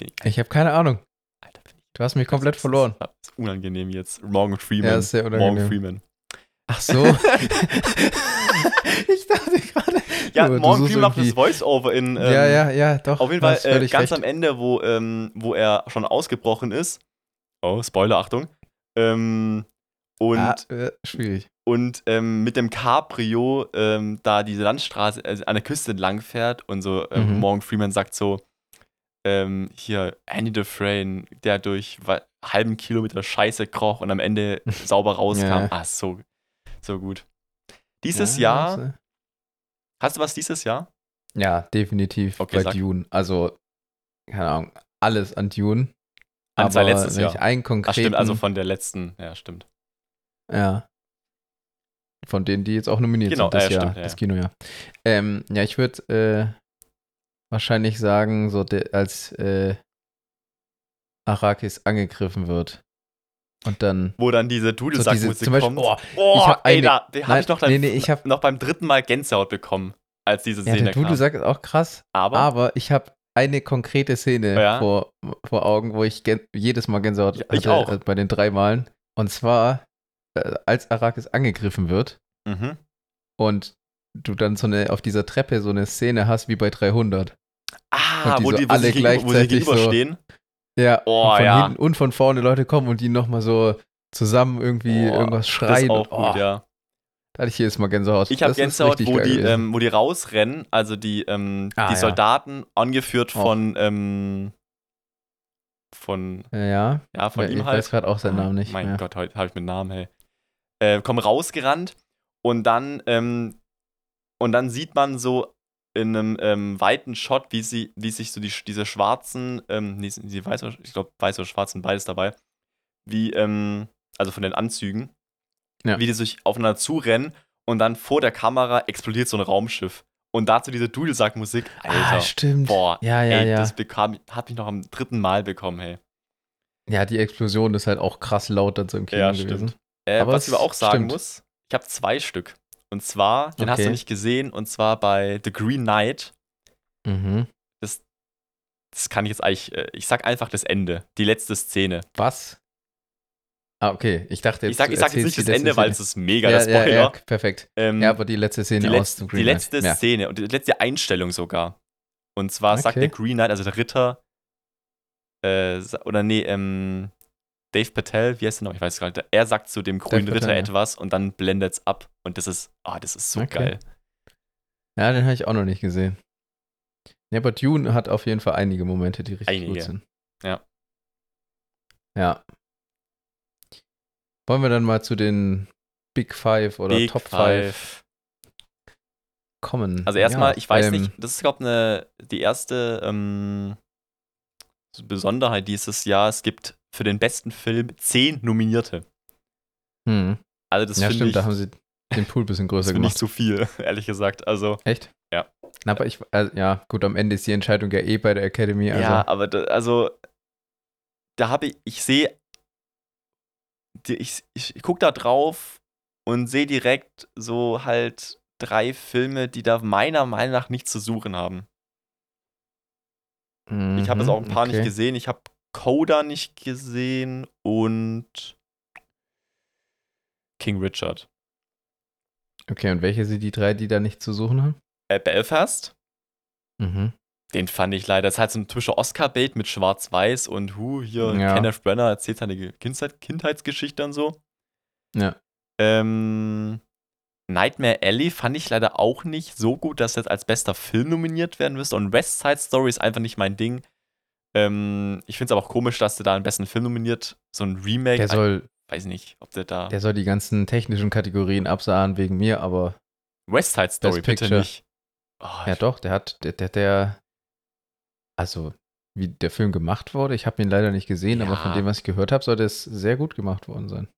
Bin ich- Ich habe keine Ahnung. Alter, bin ich Du hast mich komplett das ist- verloren. Das ist unangenehm jetzt. Morgan Freeman. Ja, ist sehr Morgan unangenehm. Freeman. Ach so. ich dachte gerade. Ja, du- Morgan Freeman macht das Voice-Over in, ähm, ja, ja, ja, doch. Auf jeden Fall äh, ganz recht. am Ende, wo, ähm, wo er schon ausgebrochen ist. Oh, Spoiler, Achtung. Ähm, und ah, äh, schwierig. und ähm, mit dem Cabrio ähm, da diese Landstraße also an der Küste entlang fährt und so ähm, Mhm. Morgan Freeman sagt so, ähm, hier, Andy Dufresne, der durch halben Kilometer Scheiße kroch und am Ende sauber rauskam. Ja. Ah, so, so gut. Dieses Ja, Jahr, äh, hast du was dieses Jahr? Ja, definitiv Okay, bei sag. Dune. Also, keine Ahnung, alles an Dune. An sein Aber letztes wenn Jahr. einen Ach konkreten, stimmt, also von der letzten, ja stimmt. ja, von denen, die jetzt auch nominiert Genau, sind das äh, Jahr, stimmt, ja, das ja. Kinojahr. Ähm, ja, ich würde äh, wahrscheinlich sagen, so als äh, Arrakis angegriffen wird und dann Wo dann diese so Dudelsackmusik diese, Beispiel, kommt. oh, Oh, ich hab ey, eine- da habe ich noch, dann, nee, nee, ich hab- noch beim dritten Mal Gänsehaut bekommen, als diese ja, Szene der kam. Dudelsack ist auch krass, Aber, aber ich habe eine konkrete Szene Ja. vor, vor Augen, wo ich jedes Mal Gänsehaut Ja, ich hatte, auch. äh, bei den drei Malen. Und zwar, äh, als Arrakis angegriffen wird mhm. und du dann so eine, auf dieser Treppe so eine Szene hast wie bei 300. ah, und die wo, so die, wo, alle gleichzeitig so- gegenüberstehen. Ja, Oh, und von ja. hinten und von vorne Leute kommen und die nochmal so zusammen irgendwie Oh, irgendwas das ist schreien. auch und, oh, gut, ja. Da hatte ich jedes Mal Gänsehaut. Ich habe Gänsehaut, wo die, ähm, wo die rausrennen, also die, ähm, Ah, die ja. Soldaten, angeführt Auch. von, ähm, von, ja, ja, von ich ihm weiß halt. gerade auch seinen Ah, Namen nicht. Mein mehr. Gott, heute habe ich mit Namen, hey. Äh, kommen rausgerannt und dann, ähm, und dann sieht man so in einem ähm, weiten Shot, wie sie, wie sich so die, diese schwarzen, ähm, nee, die weiß ich glaube, weiß oder schwarz sind beides dabei, wie, ähm, also von den Anzügen, Ja. wie die sich aufeinander zurennen und dann vor der Kamera explodiert so ein Raumschiff. Und dazu diese Dudelsackmusik, Alter. Ah, stimmt. Boah, ja, ja, ey, ja. das bekam, hat mich noch am dritten Mal bekommen, hey. Ja, die Explosion ist halt auch krass laut dann so im Kino Ja, gewesen. stimmt. Äh, was ich aber auch sagen stimmt. muss, ich habe zwei Stück. Und zwar, den hast du Okay. nicht gesehen, und zwar bei The Green Knight. Mhm. Das kann ich jetzt eigentlich, äh, ich sag einfach das Ende, die letzte Szene. Was? Ah, okay. Ich dachte jetzt, Ich sag, ich sag jetzt nicht die das Ende, weil es ist mega ja, der Spoiler. Ja, ja, perfekt. Ähm, Ja, aber die letzte Szene die, aus dem die Green letzte Knight. Szene und die letzte Einstellung sogar. Und zwar sagt Okay. der Green Knight, also der Ritter, äh, oder nee, ähm, Dave Patel, wie heißt der noch? Ich weiß gar nicht. Er sagt zu dem grünen Patel, Ritter ja. etwas und dann blendet es ab. Und das ist, ah, das ist so Okay. geil. Ja, den habe ich auch noch nicht gesehen. Ja, aber Dune hat auf jeden Fall einige Momente, die richtig Einige. gut sind. Ja. Ja. Wollen wir dann mal zu den Big Five oder Big Top Five, kommen? Also erstmal, Ja, ich weiß ähm, nicht, das ist, glaube ich, ne, die erste ähm, so Besonderheit dieses Jahr. Es gibt für den besten Film zehn Nominierte. Hm. Also das ja, stimmt, ich, da haben sie den Pool ein bisschen größer gemacht. zu viel, ehrlich gesagt. Also, Echt? Ja. Na, aber ich, also, ja, gut, am Ende ist die Entscheidung ja eh bei der Academy. Also, ja, aber da, also, da habe ich, ich sehe, ich, ich, ich gucke da drauf und sehe direkt so halt drei Filme, die da meiner Meinung nach nichts zu suchen haben. Ich habe jetzt auch ein paar Mhm, okay. nicht gesehen. Ich habe Coda nicht gesehen und King Richard. Okay, und welche sind die drei, die da nicht zu suchen haben? Äh, Belfast, Mhm. den fand ich leider. Das ist halt so ein typischer Oscar-Bait mit Schwarz-Weiß und hu, hier Ja. Kenneth Brenner erzählt seine Kindheit, Kindheitsgeschichte und so. Ja. Ähm, Nightmare Alley fand ich leider auch nicht so gut, dass jetzt als bester Film nominiert werden müsste. Und West Side Story ist einfach nicht mein Ding. Ähm, ich finde es aber auch komisch, dass der da einen besten Film nominiert. So ein Remake. Der soll, ich weiß nicht, ob der da. der soll die ganzen technischen Kategorien absahen wegen mir, aber West Side Story, bitte nicht. Oh, ja doch, der hat, der, der, der also wie der Film gemacht wurde, ich habe ihn leider nicht gesehen, aber von Ja. dem, was ich gehört habe, soll das sehr gut gemacht worden sein.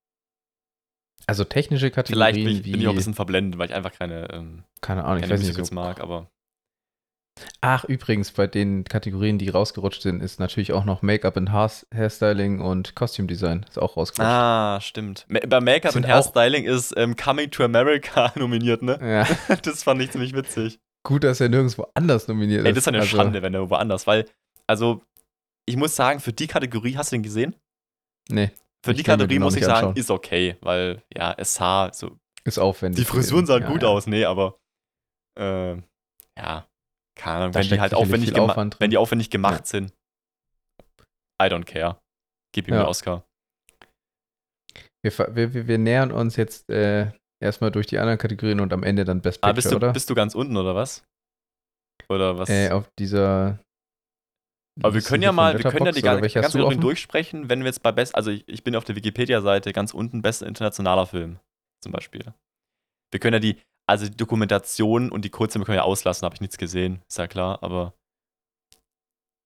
Also technische Vielleicht Kategorien bin ich, bin ich auch ein bisschen verblendet, weil ich einfach keine, ähm, keine Ahnung, ich keine weiß nicht so. mag, aber. Ach, übrigens, bei den Kategorien, die rausgerutscht sind, ist natürlich auch noch Make-up Hair Hairstyling und Costume Design ist auch rausgerutscht. Ah, stimmt. Bei Make-up und Hairstyling ist ähm, Coming to America nominiert, ne? Ja, Das fand ich ziemlich witzig. gut, dass er nirgendwo anders nominiert Ey, ist. das ist eine Also, Schande, wenn er woanders, weil, also, ich muss sagen, für die Kategorie, hast du den gesehen? Nee, Für die Kategorie muss ich sagen, anschauen. ist okay, weil, ja, es sah so. ist aufwendig. Die Frisuren sahen Ja, gut ja. aus, nee, aber, äh, ja, keine Ahnung, Da wenn die halt aufwendig, wenn die aufwendig gemacht sind. I don't care. Gib ihm Ja. den Oscar. Wir, wir, wir, nähern uns jetzt äh, erstmal durch die anderen Kategorien und am Ende dann Best Picture, Ah, bist du, oder? bist du ganz unten, oder was? Oder was? äh, auf dieser. Aber wir können ja mal, wir können ja die ganze ganze durchsprechen, wenn wir jetzt bei Best, also ich, ich bin auf der Wikipedia-Seite ganz unten, bester internationaler Film zum Beispiel. Wir können ja die, also die Dokumentation und die Kurzfilme können wir ja auslassen, habe ich nichts gesehen, ist ja klar, aber.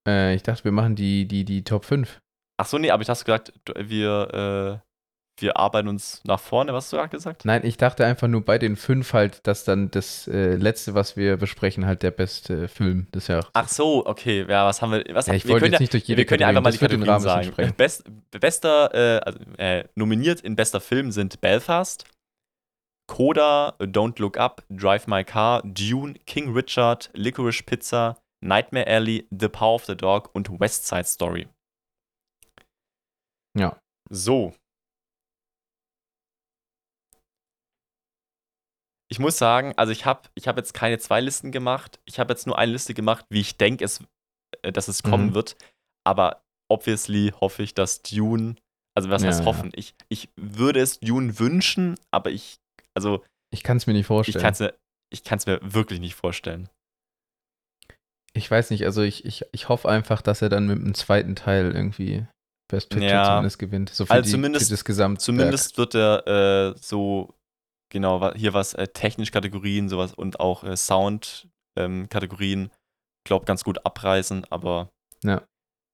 Äh, ich dachte, wir machen die, die, die Top 5. Ach so, nee, aber ich hast gesagt, wir, äh, wir arbeiten uns nach vorne, was hast du gerade gesagt? Nein, ich dachte einfach nur bei den fünf halt, dass dann das äh, letzte, was wir besprechen, halt der beste Film des Jahres. Ach so, okay, ja, was haben wir, was ja, ich wir wollte können jetzt ja, nicht durch jede wir können ja einfach mal die Kategorien sagen. Best, bester, äh, also, äh, nominiert in bester Film sind Belfast, Coda, Don't Look Up, Drive My Car, Dune, King Richard, Licorice Pizza, Nightmare Alley, The Power of the Dog und West Side Story. Ja. So. Ich muss sagen, also ich habe ich hab jetzt keine zwei Listen gemacht. Ich habe jetzt nur eine Liste gemacht, wie ich denke, es, äh, dass es kommen Mhm. wird. Aber obviously hoffe ich, dass Dune, also was Ja, heißt ja. hoffen? Ich, ich würde es Dune wünschen, aber ich, also Ich kann es mir nicht ich vorstellen. kann es mir, ich kann's mir wirklich nicht vorstellen. Ich weiß nicht, also ich, ich, ich hoffe einfach, dass er dann mit dem zweiten Teil irgendwie Best Picture Ja. zumindest gewinnt. So für, Also die, zumindest- für das Gesamt. Zumindest wird er äh, so, genau, hier was äh, technisch Kategorien, sowas und auch äh, Sound-Kategorien, glaub, ganz gut abreißen, aber Ja.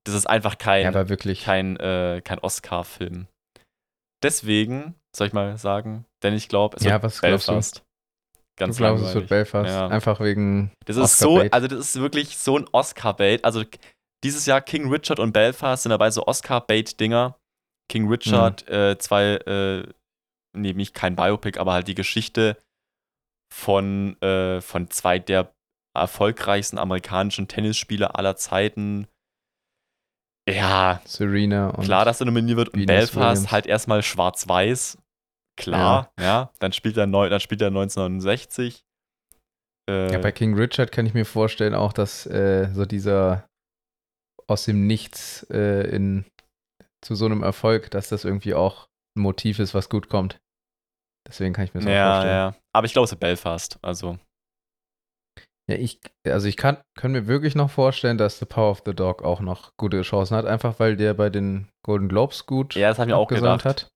das ist einfach kein, Ja, wirklich. kein, äh, kein Oscar-Film. Deswegen, soll ich mal sagen, denn ich glaube, es Ja, wird was? Belfast. Ganz du glaubst, es wird Belfast. Ja. Einfach wegen. Das ist so, also das ist wirklich so ein Oscar-Bait. Also dieses Jahr King Richard und Belfast sind dabei so Oscar-Bait-Dinger. King Richard, Mhm. äh, zwei, äh, nee, nicht kein Biopic, aber halt die Geschichte von, äh, von zwei der erfolgreichsten amerikanischen Tennisspieler aller Zeiten. Ja, Serena und. klar, dass er nominiert wird. Und Venus Belfast Williams. halt erstmal schwarz-weiß. Klar, ja. Dann spielt er neu, dann spielt er 1969. Äh, Ja, bei King Richard kann ich mir vorstellen auch, dass äh, so dieser aus dem Nichts äh, in, zu so einem Erfolg, dass das irgendwie auch ein Motiv ist, was gut kommt. Deswegen kann ich mir das auch ja, vorstellen. ja. Aber ich glaube, es ist Belfast. Also, Ja, ich, also ich kann, kann mir wirklich noch vorstellen, dass The Power of the Dog auch noch gute Chancen hat, einfach weil der bei den Golden Globes gut Ja, das habe ich mir auch gedacht. hat.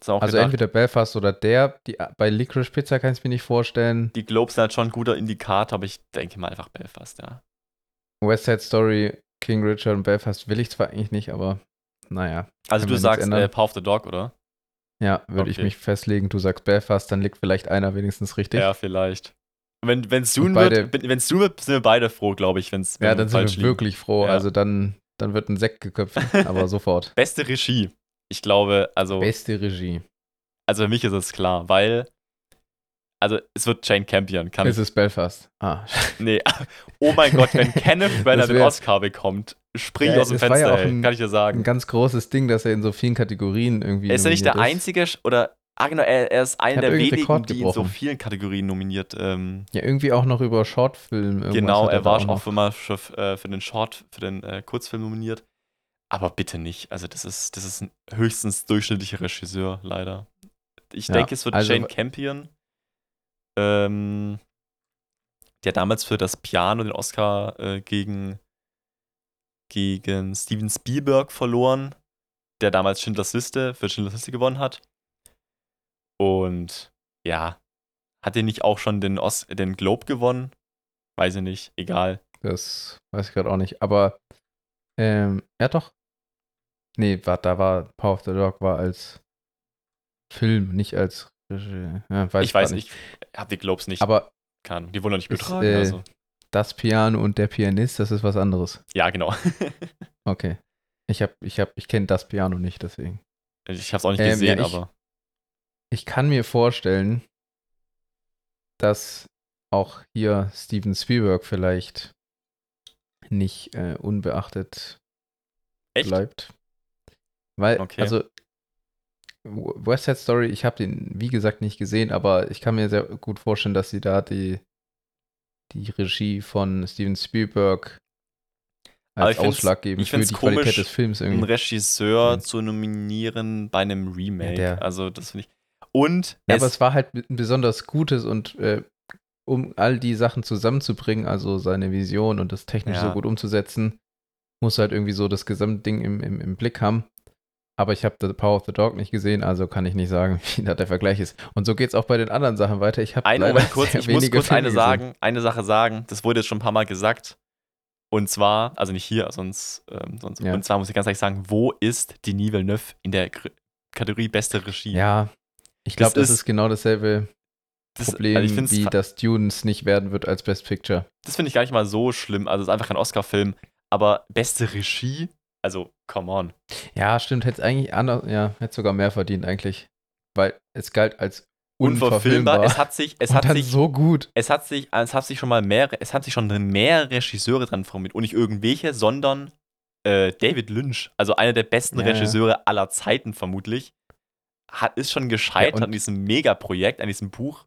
Also gedacht. entweder Belfast oder der. Die, bei Licorice Pizza kann ich es mir nicht vorstellen. die Globes sind halt schon ein guter Indikator, aber ich denke mal einfach Belfast, ja. West Side Story, King Richard und Belfast will ich zwar eigentlich nicht, aber naja. Also wir du sagst äh, Power of the Dog, oder? Ja, würde ich Okay. mich festlegen. Du sagst Belfast, dann liegt vielleicht einer wenigstens richtig. Ja, vielleicht. Wenn es Dune beide- wird, wenn es Dune wird, sind wir beide froh, glaube ich, wenn es Ja, dann sind wir liegen. wirklich froh. Ja. Also dann, dann wird ein Sekt geköpft, aber sofort. Beste Regie. Ich glaube, also, Beste Regie. also für mich ist es klar, weil also es wird Jane Campion. Kann Es ist Belfast. Ah. nee. Oh mein Gott, wenn Kenneth Branagh den Oscar bekommt, spring ich Ja, aus dem ja Fenster, auch ey, ein- kann ich dir Ein sagen. ganz großes Ding, dass er in so vielen Kategorien irgendwie. Er ist ja nicht der ist. einzige oder ah genau, er, er ist einer der wenigen, Rekord die in so gebrochen. vielen Kategorien nominiert. Ähm, Ja, irgendwie auch noch über Shortfilm. genau, er da war auch auch für, mal für, für den Short, für den äh, Kurzfilm nominiert. Aber bitte nicht. Also das ist, das ist ein höchstens durchschnittlicher Regisseur, leider. Ich Ja, denke, es wird also- Jane Campion, ähm, der damals für das Piano den Oscar äh, gegen, gegen Steven Spielberg verloren, der damals Schindlers Liste für Schindlers Liste gewonnen hat. Und ja, hat er nicht auch schon den, Os den Globe gewonnen? Weiß ich nicht, egal. Das weiß ich gerade auch nicht. Aber, ähm, ja doch. Nee, war, da war Power of the Dog war als Film, nicht als Regie. Ja, weiß ich weiß nicht, ich habe die Globes nicht. Aber kann. Die wurden noch nicht betragen. äh, also. das Piano und der Pianist, das ist was anderes. Ja, genau. Okay. Ich hab, ich hab, ich kenne das Piano nicht, deswegen. ich habe es auch nicht Ähm, gesehen, ja, ich- aber Ich kann mir vorstellen, dass auch hier Steven Spielberg vielleicht nicht äh, unbeachtet echt? bleibt. Weil, Okay. also, West Side Story, ich habe den, wie gesagt, nicht gesehen, aber ich kann mir sehr gut vorstellen, dass sie da die, die Regie von Steven Spielberg als Ausschlag geben für die komisch, Qualität des Films Einen irgendwie. Regisseur Mhm. zu nominieren bei einem Remake. Ja, also, das finde ich. Und Ja, es, aber es war halt ein besonders gutes und äh, um all die Sachen zusammenzubringen, also seine Vision und das technisch Ja. so gut umzusetzen, muss halt irgendwie so das Gesamtding im, im, im Blick haben. Aber ich habe The Power of the Dog nicht gesehen, also kann ich nicht sagen, wie da der Vergleich ist. Und so geht es auch bei den anderen Sachen weiter. Ich habe einen Moment kurz, ich muss kurz eine sagen, eine Sache sagen. Das wurde jetzt schon ein paar Mal gesagt. Und zwar, also nicht hier, sonst, ähm, sonst Ja. und zwar muss ich ganz ehrlich sagen, wo ist Denis Villeneuve in der Kategorie beste Regie? Ja, ich glaube, Das das, ist- genau dasselbe das, Problem, also ich find's wie das Dunes nicht werden wird als Best Picture. das finde ich gar nicht mal so schlimm. Also, es ist einfach ein Oscar-Film. Aber beste Regie, also, come on. Ja, stimmt, hätte es eigentlich anders, ja, hätte sogar mehr verdient eigentlich. Weil es galt als Unverfilmbar. unverfilmbar. Es hat sich, es und hat sich, so gut. es hat sich, es hat sich schon mal mehr, es hat sich schon mehr Regisseure dran formiert. Und nicht irgendwelche, sondern äh, David Lynch, also einer der besten Ja, ja. Regisseure aller Zeiten vermutlich, hat, ist schon gescheitert und- an diesem Megaprojekt, an diesem Buch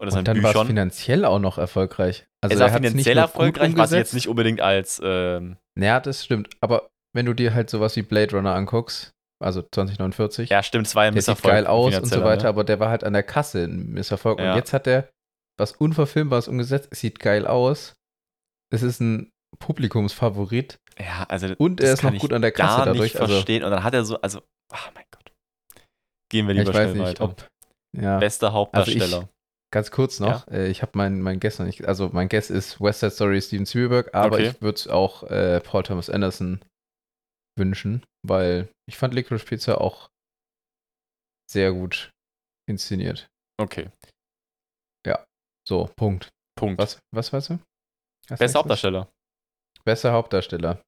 oder Und seinen dann war es finanziell auch noch erfolgreich. Also es war er finanziell erfolgreich, was jetzt nicht unbedingt als ähm, Ja, das stimmt. Aber wenn du dir halt sowas wie Blade Runner anguckst, also 2049, ja stimmt, es war ja ein der sieht Misserfolg geil aus und so finanzieller, weiter, Ne? aber der war halt an der Kasse ein Misserfolg. Ja. Und jetzt hat er was Unverfilmbares umgesetzt, es sieht geil aus. Es ist ein Publikumsfavorit Ja, also und er ist noch gut an der Kasse gar dadurch. nicht Also, verstehen. Und dann hat er so, also, ach mein Gott. Gehen wir ja, lieber ich weiß schnell nicht, weiter. ob. Ja, Bester Hauptdarsteller. ganz kurz noch. Äh, ich habe mein, mein Guess noch nicht. Also, mein Guess ist West Side Story Steven Spielberg, aber Okay. ich würde auch äh, Paul Thomas Anderson wünschen, weil ich fand Licorice Pizza auch sehr gut inszeniert. okay, So, Punkt. Punkt. Was, was weißt du? Was Bester? Hauptdarsteller. Bester Hauptdarsteller.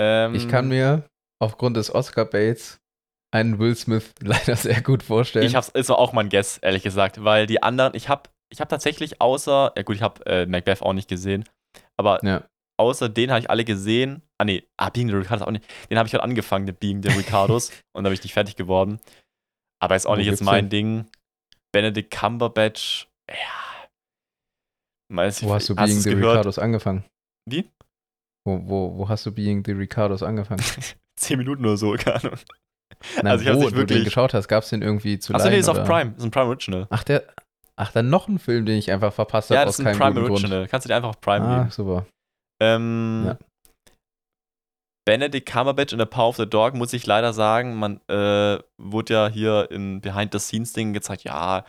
Ähm, Ich kann mir aufgrund des Oscar-Bates einen Will Smith leider sehr gut vorstellen. Ich hab's, ist auch mein Guess, ehrlich gesagt, weil die anderen, ich hab, ich hab tatsächlich außer, ja gut, ich hab äh, Macbeth auch nicht gesehen, aber ja. außer den habe ich alle gesehen. Ah nee, ah, Being the Ricardos auch nicht. Den habe ich halt angefangen, mit Being the Ricardos und da bin ich nicht fertig geworden. Aber ist auch Wo nicht jetzt mein den? Ding. Benedict Cumberbatch, ja. Weiß Wo hast du hast Being the gehört? Ricardos angefangen? Wie? Wo, wo, wo hast du Being the Ricardos angefangen? Zehn Minuten oder so, keine Ahnung. Nein, also ich habe wo nicht du den wirklich. geschaut hast, gab es den irgendwie zu Achso, nee, ist auf oder? Prime. Ist ein Prime Original. Ach, der, Ach, dann noch ein Film, den ich einfach verpasst Ja, habe das aus ist ein keinem Prime guten Grund. Original. Kannst du dir einfach auf Prime Ah, geben. super. Ähm, Ja. Benedict Cumberbatch in The Power of the Dog, muss ich leider sagen, man äh, wurde ja hier in Behind-the-Scenes-Dingen gezeigt, ja,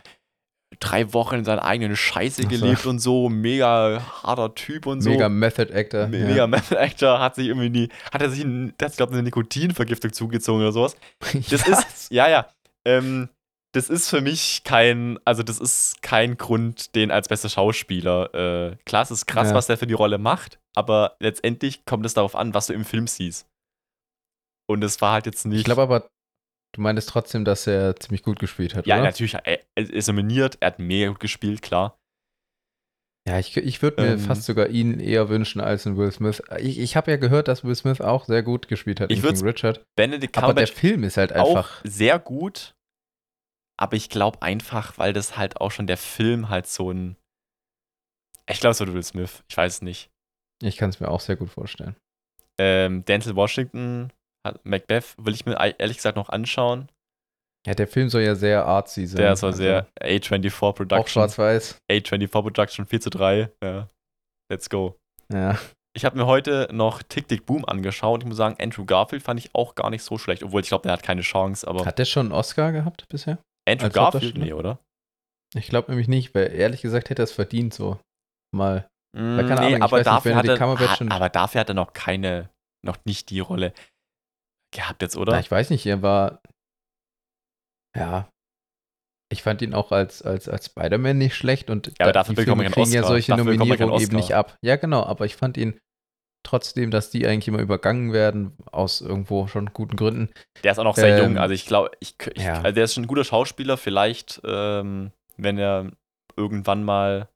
drei Wochen in seiner eigenen Scheiße Ach so. gelebt und so, mega harter Typ und so. Mega Method Actor. Me- ja. Mega Method Actor hat sich irgendwie nie, hat er sich, ein- der hat, glaube eine Nikotinvergiftung zugezogen oder sowas. Das ist, ja, ja. Ähm, das ist für mich kein, also das ist kein Grund, den als bester Schauspieler. Äh, klar, es ist krass, Ja. was der für die Rolle macht, aber letztendlich kommt es darauf an, was du im Film siehst. Und es war halt jetzt nicht. Ich glaube aber, du meintest trotzdem, dass er ziemlich gut gespielt hat, ja, oder? natürlich, er, ist nominiert, er hat mega gut gespielt, klar. Ja, ich, ich würde mir Ähm. fast sogar ihn eher wünschen als einen Will Smith. Ich, ich habe ja gehört, dass Will Smith auch sehr gut gespielt hat Ich King Richard. Benedict Aber der Cumberbatch Film ist halt auch einfach. sehr gut, aber ich glaube einfach, weil das halt auch schon der Film halt so ein. Ich glaube, es wird Will Smith, ich weiß es nicht. Ich kann es mir auch sehr gut vorstellen. Ähm, Denzel Washington, Macbeth, will ich mir ehrlich gesagt noch anschauen. Ja, der Film soll ja sehr artsy sein. Der war also sehr A24 Auch Production. schwarz-weiß. A24 Production 4 zu 3. Ja. Let's go. Ja. Ich habe mir heute noch Tick Tick Boom angeschaut. Ich muss sagen, Andrew Garfield fand ich auch gar nicht so schlecht, obwohl ich glaube, der hat keine Chance. Aber Hat der schon einen Oscar gehabt bisher? Andrew als Garfield, nee, oder? Ich glaube nämlich nicht, weil ehrlich gesagt hätte er es verdient, so mal. Mm, keine Ahnung, aber, weiß nicht, dafür hat er, Cumberbatch ha- und- aber dafür hat er noch keine, noch nicht die Rolle gehabt jetzt, oder? Na, ich weiß nicht, er war. Ja. Ich fand ihn auch als, als, als Spider-Man nicht schlecht und aber dafür die Filme kriegen ja solche Dafür er Nominierungen eben nicht ab. Ja, genau, aber ich fand ihn trotzdem, dass die eigentlich immer übergangen werden, aus irgendwo schon guten Gründen. Der ist auch noch sehr Ähm, jung. Also ich glaube, ich, ich, ja. also der ist schon ein guter Schauspieler. Vielleicht, ähm, wenn er irgendwann mal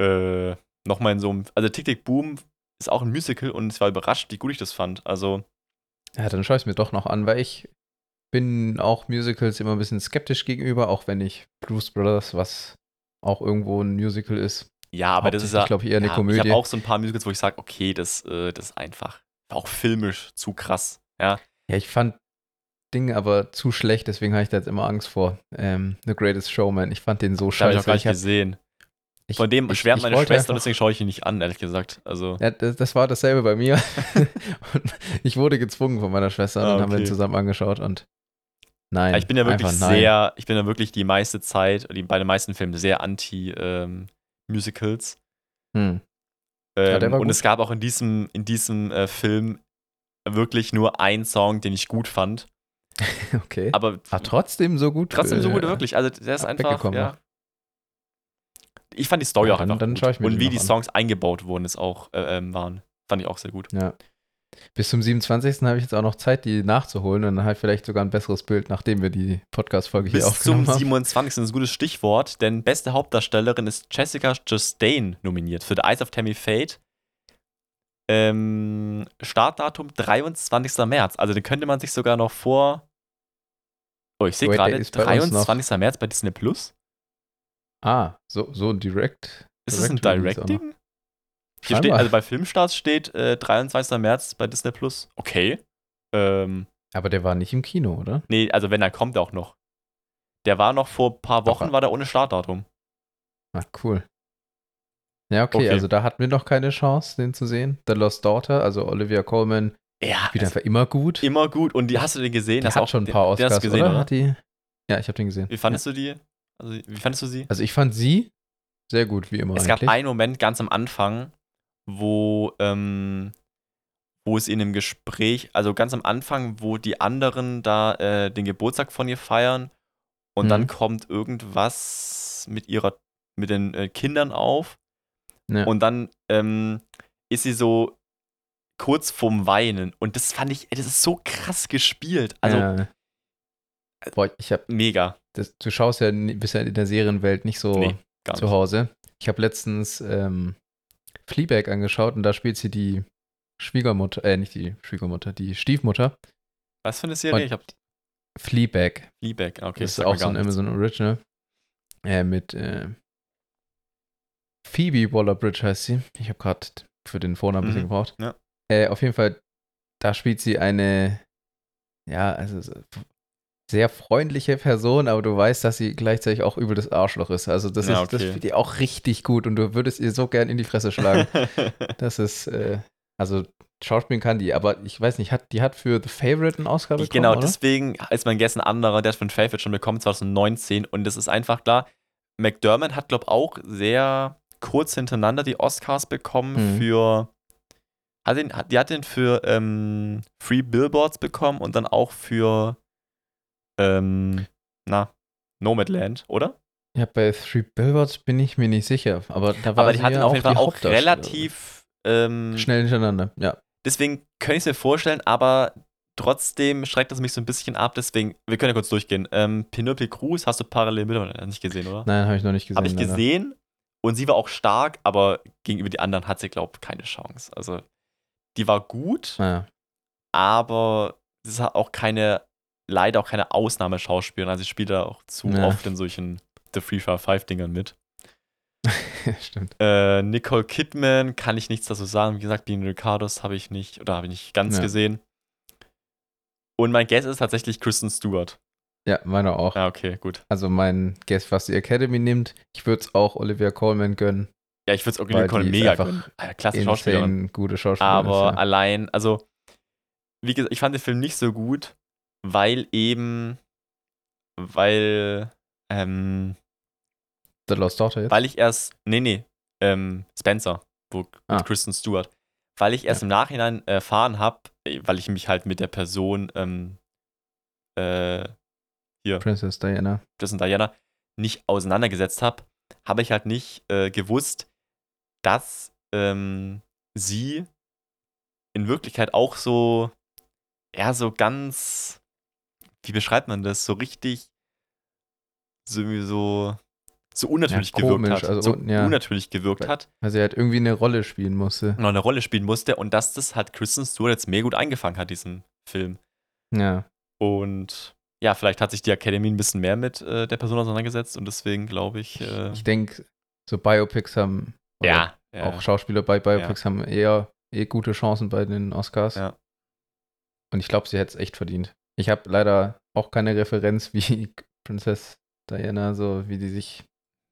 äh, nochmal in so einem. Also Tick Tick Boom ist auch ein Musical und es war überrascht, wie gut ich das fand. Also Ja, dann schaue ich es mir doch noch an, weil ich bin auch Musicals immer ein bisschen skeptisch gegenüber, auch wenn ich Blues Brothers, was auch irgendwo ein Musical ist, ja, aber das ist ja. glaube ich, eher eine ja, Ich Komödie. habe auch so ein paar Musicals, wo ich sage, okay, das, äh, das ist einfach auch filmisch zu krass. Ja, Ja, ich fand Ding aber zu schlecht, deswegen habe ich da jetzt immer Angst vor. Ähm, The Greatest Showman. Ich fand den so das habe ich scheiße. auch gar nicht hab- gesehen. Ich- Von dem ich- schwärmt meine Schwester und deswegen schaue ich ihn nicht an, ehrlich gesagt. Also, Ja, das, das war dasselbe bei mir. ich wurde gezwungen von meiner Schwester und Ah, dann haben wir ihn okay. zusammen angeschaut und nein. ich bin ja wirklich sehr, ich bin ja wirklich die meiste Zeit, die, bei den meisten Filmen sehr anti-Musicals. Hm. Ähm, Ja, und gut. es gab auch in diesem, in diesem äh, Film wirklich nur einen Song, den ich gut fand. Okay. Aber Aber trotzdem so gut. trotzdem so gut, äh, wirklich. Also der ist einfach. weggekommen Ja. Ich fand die Story Ja, auch dann- einfach dann schaue ich mir Und wie die an. Songs eingebaut wurden, ist auch äh, ähm, waren. Fand ich auch sehr gut. Ja. Bis zum 27. habe ich jetzt auch noch Zeit, die nachzuholen und dann halt vielleicht sogar ein besseres Bild, nachdem wir die Podcast-Folge hier Bis zum aufgenommen haben. 27. ist ein gutes Stichwort, denn beste Hauptdarstellerin ist Jessica Chastain nominiert für The Eyes of Tammy Fate. Ähm, Startdatum 23. März. Also den könnte man sich sogar noch vor. Oh, ich sehe gerade ist bei uns noch- 23. März bei Disney Plus. Ah, so, so ein Direct. Ist es ein. Directing? Hier steht, also bei Filmstarts steht äh, 23. März bei Disney Plus. Okay. Ähm, Aber der war nicht im Kino, oder? nee, also wenn, dann kommt er auch noch. Der war noch vor ein paar Wochen, Aber- war der ohne Startdatum. Ah, cool. Ja, okay, Okay. also da hatten wir noch keine Chance, den zu sehen. The Lost Daughter, also Olivia Colman, Ja, spielt also einfach immer gut. immer gut. Und die hast du den gesehen? Die Hast hat auch schon ein den- paar den Oscars, hast du gesehen, oder? oder? Hat die? Ja, ich habe den gesehen. Wie fandest du die? Also, wie fandest du sie? Also ich fand sie sehr gut, wie immer Es eigentlich. gab einen Moment ganz am Anfang, wo, ähm, wo es in einem Gespräch, also ganz am Anfang, wo die anderen da äh, den Geburtstag von ihr feiern und Mhm. dann kommt irgendwas mit ihrer, mit den äh, Kindern auf Ja. und dann ähm, ist sie so kurz vorm Weinen und das fand ich, ey, das ist so krass gespielt, also ja. Boah, ich hab, mega. das, du schaust ja bist ja in der Serienwelt nicht so Nee, zu nicht. Hause. Ich habe letztens ähm, Fleabag angeschaut und da spielt sie die Schwiegermutter, äh, nicht die Schwiegermutter, die Stiefmutter. Was für eine Serie? Und- Ich hab Fleabag. Fleabag, okay, das ist auch so ein. Amazon Original. Äh, mit äh, Phoebe Waller-Bridge heißt sie. Ich habe gerade für den Vornamen ein bisschen Mhm, gebraucht. ja. Äh, auf jeden Fall, da spielt sie eine, ja, also so- sehr freundliche Person, aber du weißt, dass sie gleichzeitig auch übel das Arschloch ist. Also das Ja, ist, das okay. finde ich auch richtig gut und du würdest ihr so gern in die Fresse schlagen. das ist, äh, also Schauspielen kann die, aber ich weiß nicht, hat, die hat für The Favorite einen Oscar bekommen, genau, oder? deswegen ist mein Guess ein anderer, der hat von Favorite schon bekommen, 2019. Und das ist einfach klar, McDermott hat, glaube ich, auch sehr kurz hintereinander die Oscars bekommen Mhm. für. Hat den, die hat den für ähm, Free Billboards bekommen und dann auch für. Ähm, na, Nomadland, oder? Ja, bei Three Billboards bin ich mir nicht sicher, aber da war Aber die hatten ja auf jeden Fall auch relativ. Ähm, schnell hintereinander, ja. deswegen könnte ich es mir vorstellen, aber trotzdem schreckt das mich so ein bisschen ab. Deswegen, wir können ja kurz durchgehen. Ähm, Penelope Cruz hast du parallel mit nicht gesehen, oder? Nein, habe ich noch nicht gesehen. Habe ich leider. gesehen und sie war auch stark, aber gegenüber die anderen hat sie, glaube ich, keine Chance. Also, die war gut, Naja. aber sie ist auch keine, leider auch keine Ausnahmeschauspielerin. Also, sie spielt da auch zu Ja. oft in solchen The Free Fire 5 Dingern mit. Stimmt. Äh, Nicole Kidman kann ich nichts dazu sagen. Wie gesagt, Dean Ricardos habe ich nicht oder habe ich nicht ganz Ja. gesehen. Und mein Guess ist tatsächlich Kristen Stewart. Ja, meiner auch. Ja, okay, gut. Also mein Guess, was die Academy nimmt, ich würde es auch Olivia Colman gönnen. Ja, ich würde es die ist mega einfach gönnen. Alter, Klasse Schauspielerin. Gute Schauspielerin. Aber ja. allein, also, wie gesagt, ich fand den Film nicht so gut, weil eben, weil, ähm, The Lost Daughter jetzt? weil ich erst, nee, nee, ähm, Spencer, wo, mit Ah. Kristen Stewart, weil ich erst Ja. im Nachhinein erfahren habe, weil ich mich halt mit der Person, ähm, äh, hier, Princess Diana. und Diana, nicht auseinandergesetzt habe, habe ich halt nicht äh, gewusst, dass ähm, sie in Wirklichkeit auch so, eher so ganz, wie beschreibt man das, so richtig, so, so, so unnatürlich Ja, gewirkt komisch, hat. also so ja. unnatürlich gewirkt hat, Weil sie halt irgendwie eine Rolle spielen musste. noch eine Rolle spielen musste und dass das halt Kristen Stewart jetzt mehr gut eingefangen hat, diesen Film. Ja. Und ja, vielleicht hat sich die Academy ein bisschen mehr mit äh, der Person auseinandergesetzt und deswegen glaube ich, äh, Ich denke, so Biopics haben, ja, ja, auch Schauspieler bei Biopics haben eher eh gute Chancen bei den Oscars. Ja. Und ich glaube, sie hätte es echt verdient. Ich habe leider auch keine Referenz, wie Princess Diana, so wie die sich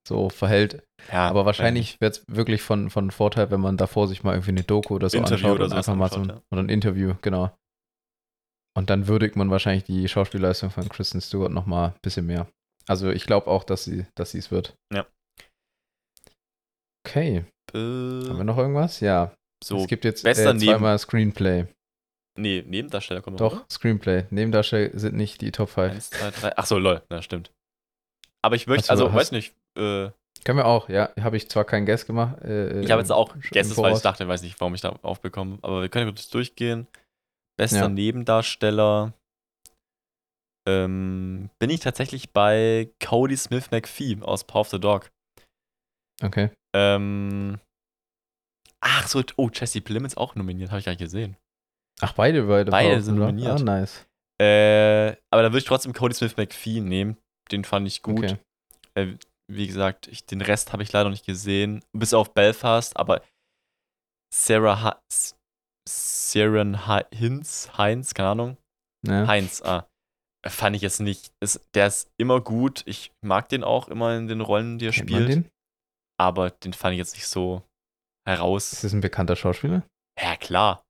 so verhält. ja, Aber wahrscheinlich wäre es wirklich von, von Vorteil, wenn man davor sich mal irgendwie eine Doku oder so Interview anschaut oder und sowas einfach mal so ein, oder ein Interview, genau. Und dann würdigt man wahrscheinlich die Schauspielleistung von Kristen Stewart noch mal ein bisschen mehr. Also ich glaube auch, dass sie dass es wird. Ja. Okay, Äh, haben wir noch irgendwas? Ja. so, es gibt jetzt äh, zweimal Screenplay. Nee, Nebendarsteller kommt noch, Doch, Screenplay. Nebendarsteller sind nicht die Top 5. Eins, zwei, drei. Ach so, lol, ja, stimmt. Aber ich möchte, also, weiß nicht, äh, Können wir auch, ja. Habe ich zwar keinen Guess gemacht. Äh, ich habe jetzt auch Guesses, weil ich dachte, weiß nicht, warum ich da aufbekomme, aber wir können kurz durchgehen. Bester Ja. Nebendarsteller ähm, bin ich tatsächlich bei Cody Smith McPhee aus Power of the Dog. Okay. Ähm, ach so, oh, Jesse ist auch nominiert, habe ich gar nicht gesehen. Ach, beide, beide. Beide sind nominiert. Ah, nice. Äh, aber da würde ich trotzdem Cody Smith McPhee nehmen. Den fand ich gut. Okay. Äh, wie gesagt, ich, den Rest habe ich leider noch nicht gesehen. Bis auf Belfast, aber Sarah ha Saren ha Hinz, Heinz, keine Ahnung. Ja. Heinz, ah. Fand ich jetzt nicht. Ist, der ist immer gut. Ich mag den auch immer in den Rollen, die er Kennt man spielt. den? Aber den fand ich jetzt nicht so Ist heraus. das ein bekannter Schauspieler? Ja, klar.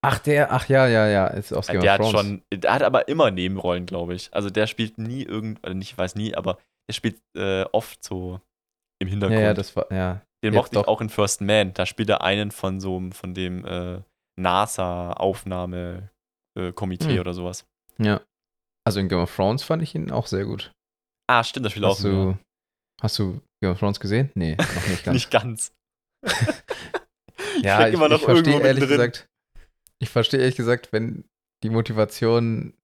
Ach, der, ach ja, ja, ja. Ist aus Game der of hat Thrones. schon, der hat aber immer Nebenrollen, glaube ich. Also der spielt nie irgend, also nicht, ich weiß nie, aber der spielt äh, oft so im Hintergrund. Ja, ja, das war, ja. Den jetzt mochte ich auch in First Man. Da spielt er einen von so einem, von dem äh, NASA-Aufnahme-Komitee Hm. oder sowas. Ja. Also in Game of Thrones fand ich ihn auch sehr gut. Ah, stimmt, das spielt auch Hast du, hast du Game of Thrones gesehen? Nee, noch nicht ganz. Nicht ganz. ja, ich, immer noch ich verstehe ehrlich drin. gesagt, ich verstehe ehrlich gesagt, wenn die Motivation,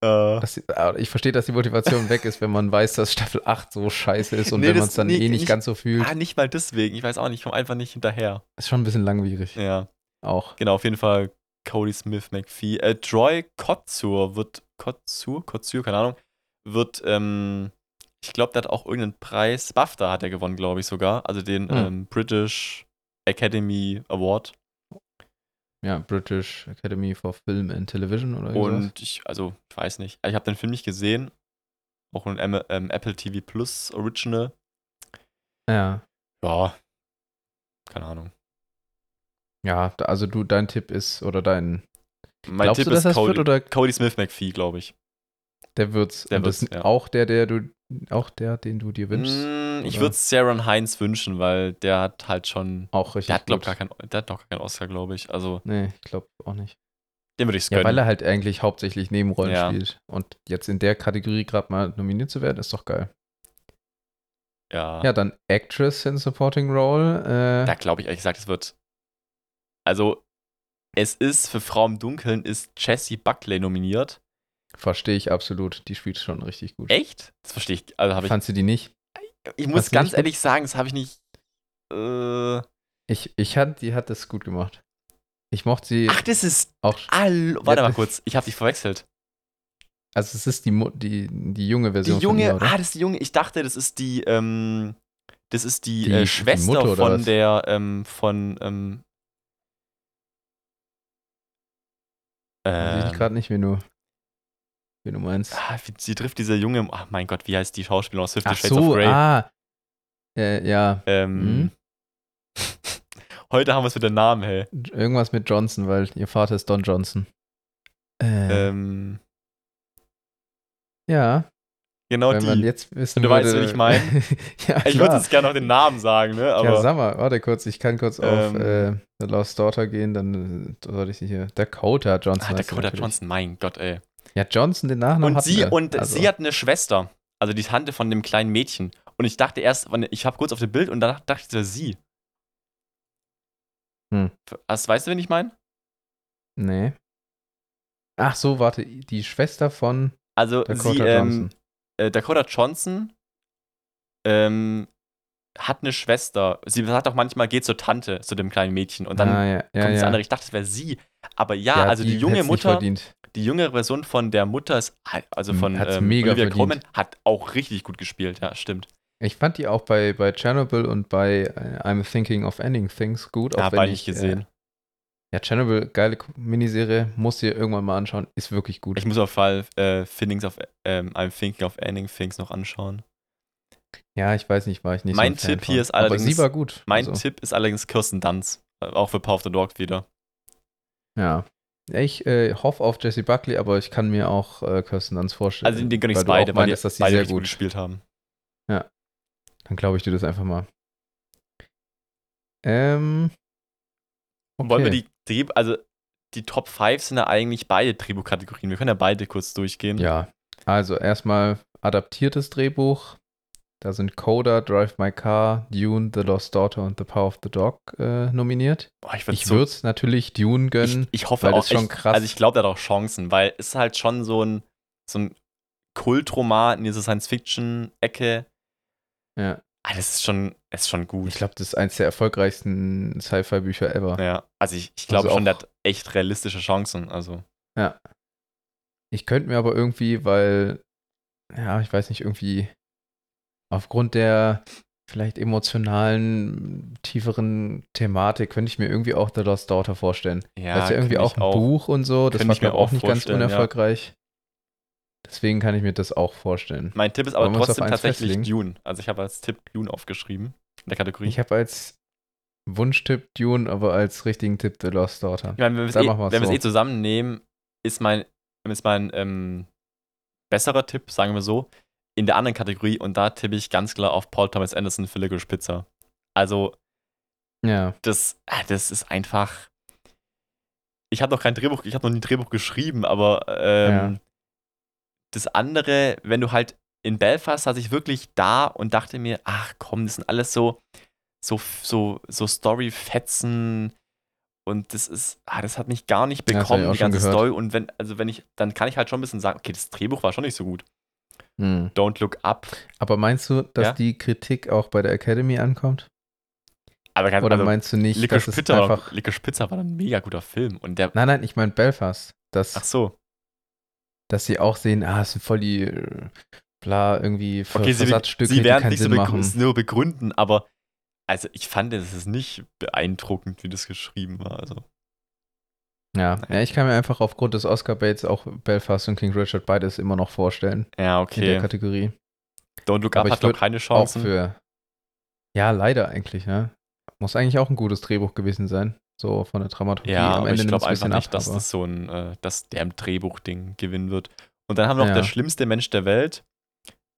Äh, dass, die- ah, ich verstehe, dass die Motivation weg ist, wenn man weiß, dass Staffel 8 so scheiße ist und Nee, wenn man es dann nee, eh nicht nicht- ganz so fühlt, ah, nicht mal deswegen. Ich weiß auch nicht, ich komme einfach nicht hinterher. ist schon ein bisschen langwierig. Ja, Auch. genau, auf jeden Fall Cody Smith McPhee. Äh, Troy Kotsur wird, Kotsur, Kotsur, keine Ahnung, wird, ähm, ich glaube, der hat auch irgendeinen Preis. BAFTA hat er gewonnen, glaube ich sogar. Also den Hm. ähm, British Academy Award. Ja, British Academy for Film and Television oder irgendwas. Und ich, also, ich weiß nicht. Ich habe den Film nicht gesehen. Auch ein ähm, Apple TV Plus Original. Ja. Ja. Keine Ahnung. Ja, also du, dein Tipp ist, oder dein, Mein glaubst Tipp du, dass ist das Cody, wird oder Cody Smith McPhee, glaube ich. der wird's? Der wird's, ja. auch der, der du, auch der, den du dir wünschst? Mm, ich würde es Sharon Heinz wünschen, weil der hat halt schon. Auch richtig Der hat, glaub, gar kein, der hat noch gar keinen Oscar, glaube ich. Also, Nee, ich glaube auch nicht. den würde ich Ja, gönnen. weil er halt eigentlich hauptsächlich Nebenrollen Ja. spielt. Und jetzt in der Kategorie gerade mal nominiert zu werden, ist doch geil. ja. Ja, dann Actress in Supporting Role. Äh, Da glaube ich ehrlich gesagt, es wird. Also, es ist für Frau im Dunkeln ist Jessie Buckley nominiert. Verstehe ich absolut. Die spielt schon richtig gut. Echt? Das verstehe ich. Also habe ich. Fandst du die nicht? Ich muss fandst ganz ehrlich sagen, das habe ich nicht. Äh, Ich, ich hat, die hat das gut gemacht. Ich mochte sie ach, das ist. auch. All, warte mal kurz. Ich habe dich verwechselt. Also es ist die, die, die junge Die Version junge. von ihr, ah, das ist die junge. Ich dachte, das ist die. Ähm, das ist die, Die- äh, die Schwester Mutter oder von der. Ähm, von. Ähm, Weiß ich ähm, gerade nicht, wen du, wen du meinst. ah, wie- sie trifft diese junge. Ach mein Gott, wie heißt die Schauspielerin aus Fifty Shades of so, Grey? ah. Äh, ja, Ähm, Mhm. Heute haben wir es mit den Namen, hey. irgendwas mit Johnson, weil ihr Vater ist Don Johnson. Äh, Ähm, ja, genau wenn die. jetzt wissen Du weißt, würde, wen ich meine? ja, Ich würde jetzt gerne noch den Namen sagen, ne? Aber ja, sag mal, warte kurz, ich kann kurz auf Ähm, äh, The Lost Daughter gehen, dann äh, soll ich sie hier. Dakota Johnson. ah, Dakota. Johnson, mein Gott, ey. Ja, Johnson, den Nachnamen Und sie und Also, sie hat eine Schwester, also die Tante von dem kleinen Mädchen. Und ich dachte erst, ich habe kurz auf dem Bild und danach dachte ich, das sie. Hm. Was, weißt du, wen ich meine? Nee. Ach so, warte, die Schwester von Also Dakota sie, ähm, Johnson. äh, Dakota Johnson ähm, hat eine Schwester. Sie sagt auch manchmal, geht zur Tante, zu dem kleinen Mädchen. Und dann ah, ja, ja, kommt das ja. andere. Ich dachte, es wäre sie. Aber ja, also die, junge hätt's nicht Mutter, Verdient. Die jüngere Version von der Mutter ist, also Mhm, von hat's ähm, mega Olivia. Colman, hat auch richtig gut gespielt. Ja, stimmt. Ich fand die auch bei, bei Chernobyl und bei äh, I'm Thinking of Ending Things gut. Ja, beide ich, nicht gesehen. Äh, ja, Chernobyl, geile Miniserie, musst du dir irgendwann mal anschauen, ist wirklich gut. Ich muss auf jeden Fall äh, of, ähm, I'm Thinking of Ending Things noch anschauen. ja, ich weiß nicht, war ich nicht Mein so Tipp hier ist allerdings- Aber sie war gut. Mein also, Tipp ist allerdings Kirsten Dunst. Äh, Auch für Power of the Dog wieder. Ja. Ja, Ich äh, hoffe auf Jessie Buckley, aber ich kann mir auch äh, Kirsten Dunst vorstellen. Also den ich weil du beide, weil die meintest, dass sie beide sehr gut gespielt haben. Dann glaube ich dir das einfach mal. Ähm. Okay. Wollen wir die Dreh also die Top 5 sind ja eigentlich beide Drehbuchkategorien. Wir können ja beide kurz durchgehen. Ja, also erstmal adaptiertes Drehbuch. Da sind Coda, Drive My Car, Dune, The Lost Daughter und The Power of the Dog äh, nominiert. Boah, ich würde Ich so, würde es natürlich Dune ich, gönnen. ich hoffe weil auch das schon echt, krass- Also ich glaube, der hat auch Chancen, weil es ist halt schon so ein so ein Kultroman in dieser Science-Fiction-Ecke. Ja, Ah, das ist schon, ist schon gut. ich glaube, das ist eins der erfolgreichsten Sci-Fi-Bücher ever. Ja, also ich, ich glaube Also schon, der hat echt realistische Chancen. Also, Ich könnte mir aber irgendwie, weil, ja, ich weiß nicht, irgendwie aufgrund der vielleicht emotionalen, tieferen Thematik könnte ich mir irgendwie auch The Lost Daughter vorstellen. ja, das ist ja irgendwie auch ein Buch und so. Das war, ich mir glaube auch auch nicht ganz vorstellen, ja. unerfolgreich. Deswegen kann ich mir das auch vorstellen. Mein Tipp ist aber auf trotzdem tatsächlich festlegen? Dune. Also ich habe als Tipp Dune aufgeschrieben in der Kategorie. Ich habe als Wunschtipp Dune, aber als richtigen Tipp The Lost Daughter. Ich meine, wenn wir es eh, wenn so. eh zusammennehmen, ist mein, ist mein ähm, besserer Tipp, sagen wir so, in der anderen Kategorie und da tippe ich ganz klar auf Paul Thomas Anderson für Licorice Pizza. Also, Ja, das, ah, das ist einfach. Ich habe noch kein Drehbuch, ich habe noch nie ein Drehbuch geschrieben, aber ähm, das andere, wenn du halt in Belfast saß ich wirklich da und dachte mir, ach komm, das sind alles so, so, so, so Story-Fetzen und das ist, ah, das hat mich gar nicht Ja, bekommen, auch die ganze. Story. Und wenn, also wenn ich, dann kann ich halt schon ein bisschen sagen, okay, das Drehbuch war schon nicht so gut. Hm. Don't Look Up. aber meinst du, dass Ja? die Kritik auch bei der Academy ankommt? Aber ganz, Oder also, meinst du nicht, Licorice dass es Pizza, war, einfach... Licorice Pizza war ein mega guter Film und der, Nein, nein, ich meine Belfast. Dass, ach so, dass sie auch sehen, ah, es sind voll die, bla, irgendwie Ver okay, sie, Versatzstücke, sie die werden keinen nicht so Sinn begrü machen. es nur begründen, aber also ich fand, es ist nicht beeindruckend, wie das geschrieben war. Also. Ja. ja, ich kann mir einfach aufgrund des Oscar-Baits auch Belfast und King Richard beides immer noch vorstellen. Ja, In der okay. Kategorie. Don't Look Aber Up ich hat noch keine Auch Chancen. für. Ja, leider eigentlich, ne? Muss eigentlich auch ein gutes Drehbuch gewesen sein. So von der Dramaturgie. Ja, Am aber Ende ich glaube ein einfach nicht, ab, dass aber- das so ein, äh, dass der im Drehbuch-Ding gewinnen wird. Und dann haben wir noch Ja. der schlimmste Mensch der Welt.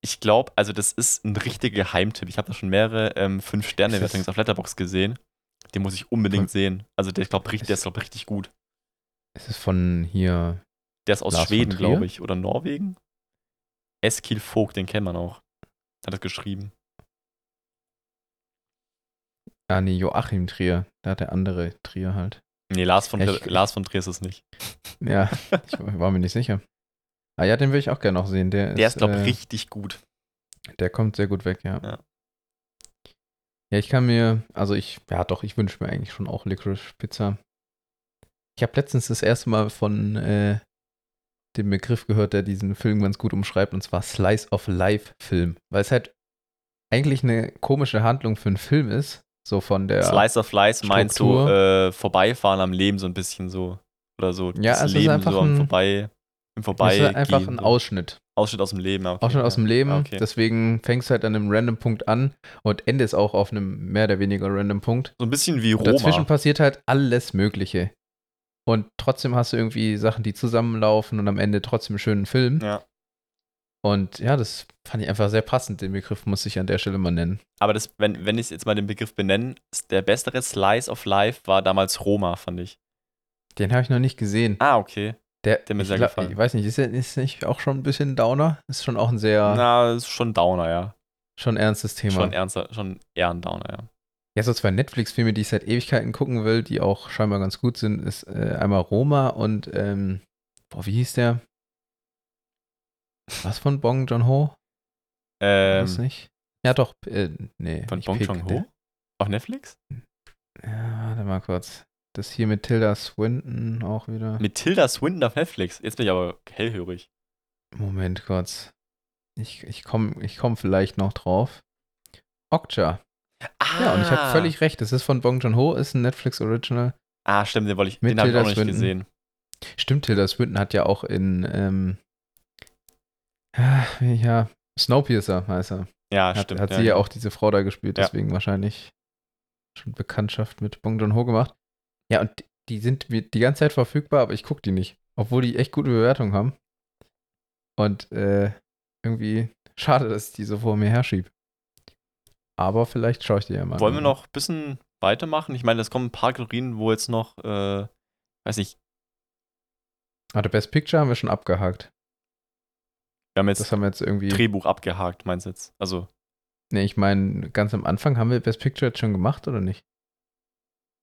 Ich glaube, also das ist ein richtiger Geheimtipp. Ich habe da schon mehrere ähm, Ist 5-Sterne-Wertungen das- auf Letterbox gesehen. Den muss ich unbedingt sehen. Also der, ich glaube, der Ist- ist glaub, richtig gut. Es ist von hier. Der ist aus Lars Schweden, glaube ich. Oder Norwegen. Eskil Vogt, den kennt man auch. Hat das geschrieben. Ah, nee, Joachim Trier. Da hat der andere Trier halt. Nee, Lars von, Ja, ich- Lars von Trier ist es nicht. Ja, ich war mir nicht sicher. Ah ja, den will ich auch gerne noch sehen. Der, Der ist, glaube ich, äh, richtig gut. Der kommt sehr gut weg, ja. Ja. Ja, ich kann mir, also ich, ja doch, ich wünsche mir eigentlich schon auch Licorice Pizza. Ich habe letztens das erste Mal von äh, dem Begriff gehört, der diesen Film ganz gut umschreibt, und zwar Slice of Life Film. Weil es halt eigentlich eine komische Handlung für einen Film ist. So von der. Slice of Life meinst du äh, vorbeifahren am Leben so ein bisschen so. Oder so Ja, das es ist Leben einfach so am ein- Vorbei, im Vorbei. ist einfach ein Ausschnitt. Ausschnitt aus dem Leben. Okay, Ausschnitt aus dem Leben. Okay. Deswegen fängst du halt an einem random Punkt an und endest auch auf einem mehr oder weniger random Punkt. so ein bisschen wie Und dazwischen Roma. passiert halt alles Mögliche. Und trotzdem hast du irgendwie Sachen, die zusammenlaufen und am Ende trotzdem einen schönen Film. Ja. Und ja, das fand ich einfach sehr passend. Den Begriff muss ich an der Stelle mal nennen. Aber das, wenn, wenn ich jetzt mal den Begriff benenne, der bessere Slice of Life war damals Roma, fand ich. Den habe ich noch nicht gesehen. Ah, okay. Der, der mir ich, sehr glaub- gefallen. ich weiß nicht, ist der ist nicht auch schon ein bisschen Downer? Ist schon auch ein sehr, Na, ist schon Downer, ja. schon ernstes Thema. Schon ernster, schon eher ein Downer, ja. Ja, so zwei Netflix-Filme, die ich seit Ewigkeiten gucken will, die auch scheinbar ganz gut sind, ist äh, einmal Roma und, ähm, boah, wie hieß der? Was von Bong Joon-ho? Ähm, Was nicht? Ja, doch, äh, nee. von Bong Joon-ho? der- Auf Netflix? Ja, warte mal kurz. Das hier mit Tilda Swinton auch wieder. Mit Tilda Swinton auf Netflix. Jetzt bin ich aber hellhörig. Moment kurz. Ich, ich komme ich komm vielleicht noch drauf. Okja. Ah, Ja, und ich habe völlig recht. Das ist von Bong Joon-ho, ist ein Netflix-Original. Ah, stimmt, den, wollte ich, Mit den habe ich Tilda auch nicht Swinton. gesehen. Stimmt, Tilda Swinton hat ja auch in, ähm, ah, ja, Snowpiercer heißt er. Ja, Hat, stimmt. hat sie ja genau. auch diese Frau da gespielt, Ja. deswegen wahrscheinlich schon Bekanntschaft mit Bong Joon-ho gemacht. Ja, und die sind mir die ganze Zeit verfügbar, aber ich gucke die nicht. Obwohl die echt gute Bewertungen haben. Und äh, irgendwie schade, dass ich die so vor mir herschieb. Aber vielleicht schaue ich die ja mal. Wollen wir an. noch ein bisschen weitermachen? Ich meine, es kommen ein paar Kategorien, wo jetzt noch, äh, weiß nicht, Ah, der Best Picture haben wir schon abgehakt. wir haben jetzt Das haben wir jetzt irgendwie. Drehbuch abgehakt, meinst du jetzt? Also, Nee, ich meine, ganz am Anfang haben wir Best Picture jetzt schon gemacht, oder nicht?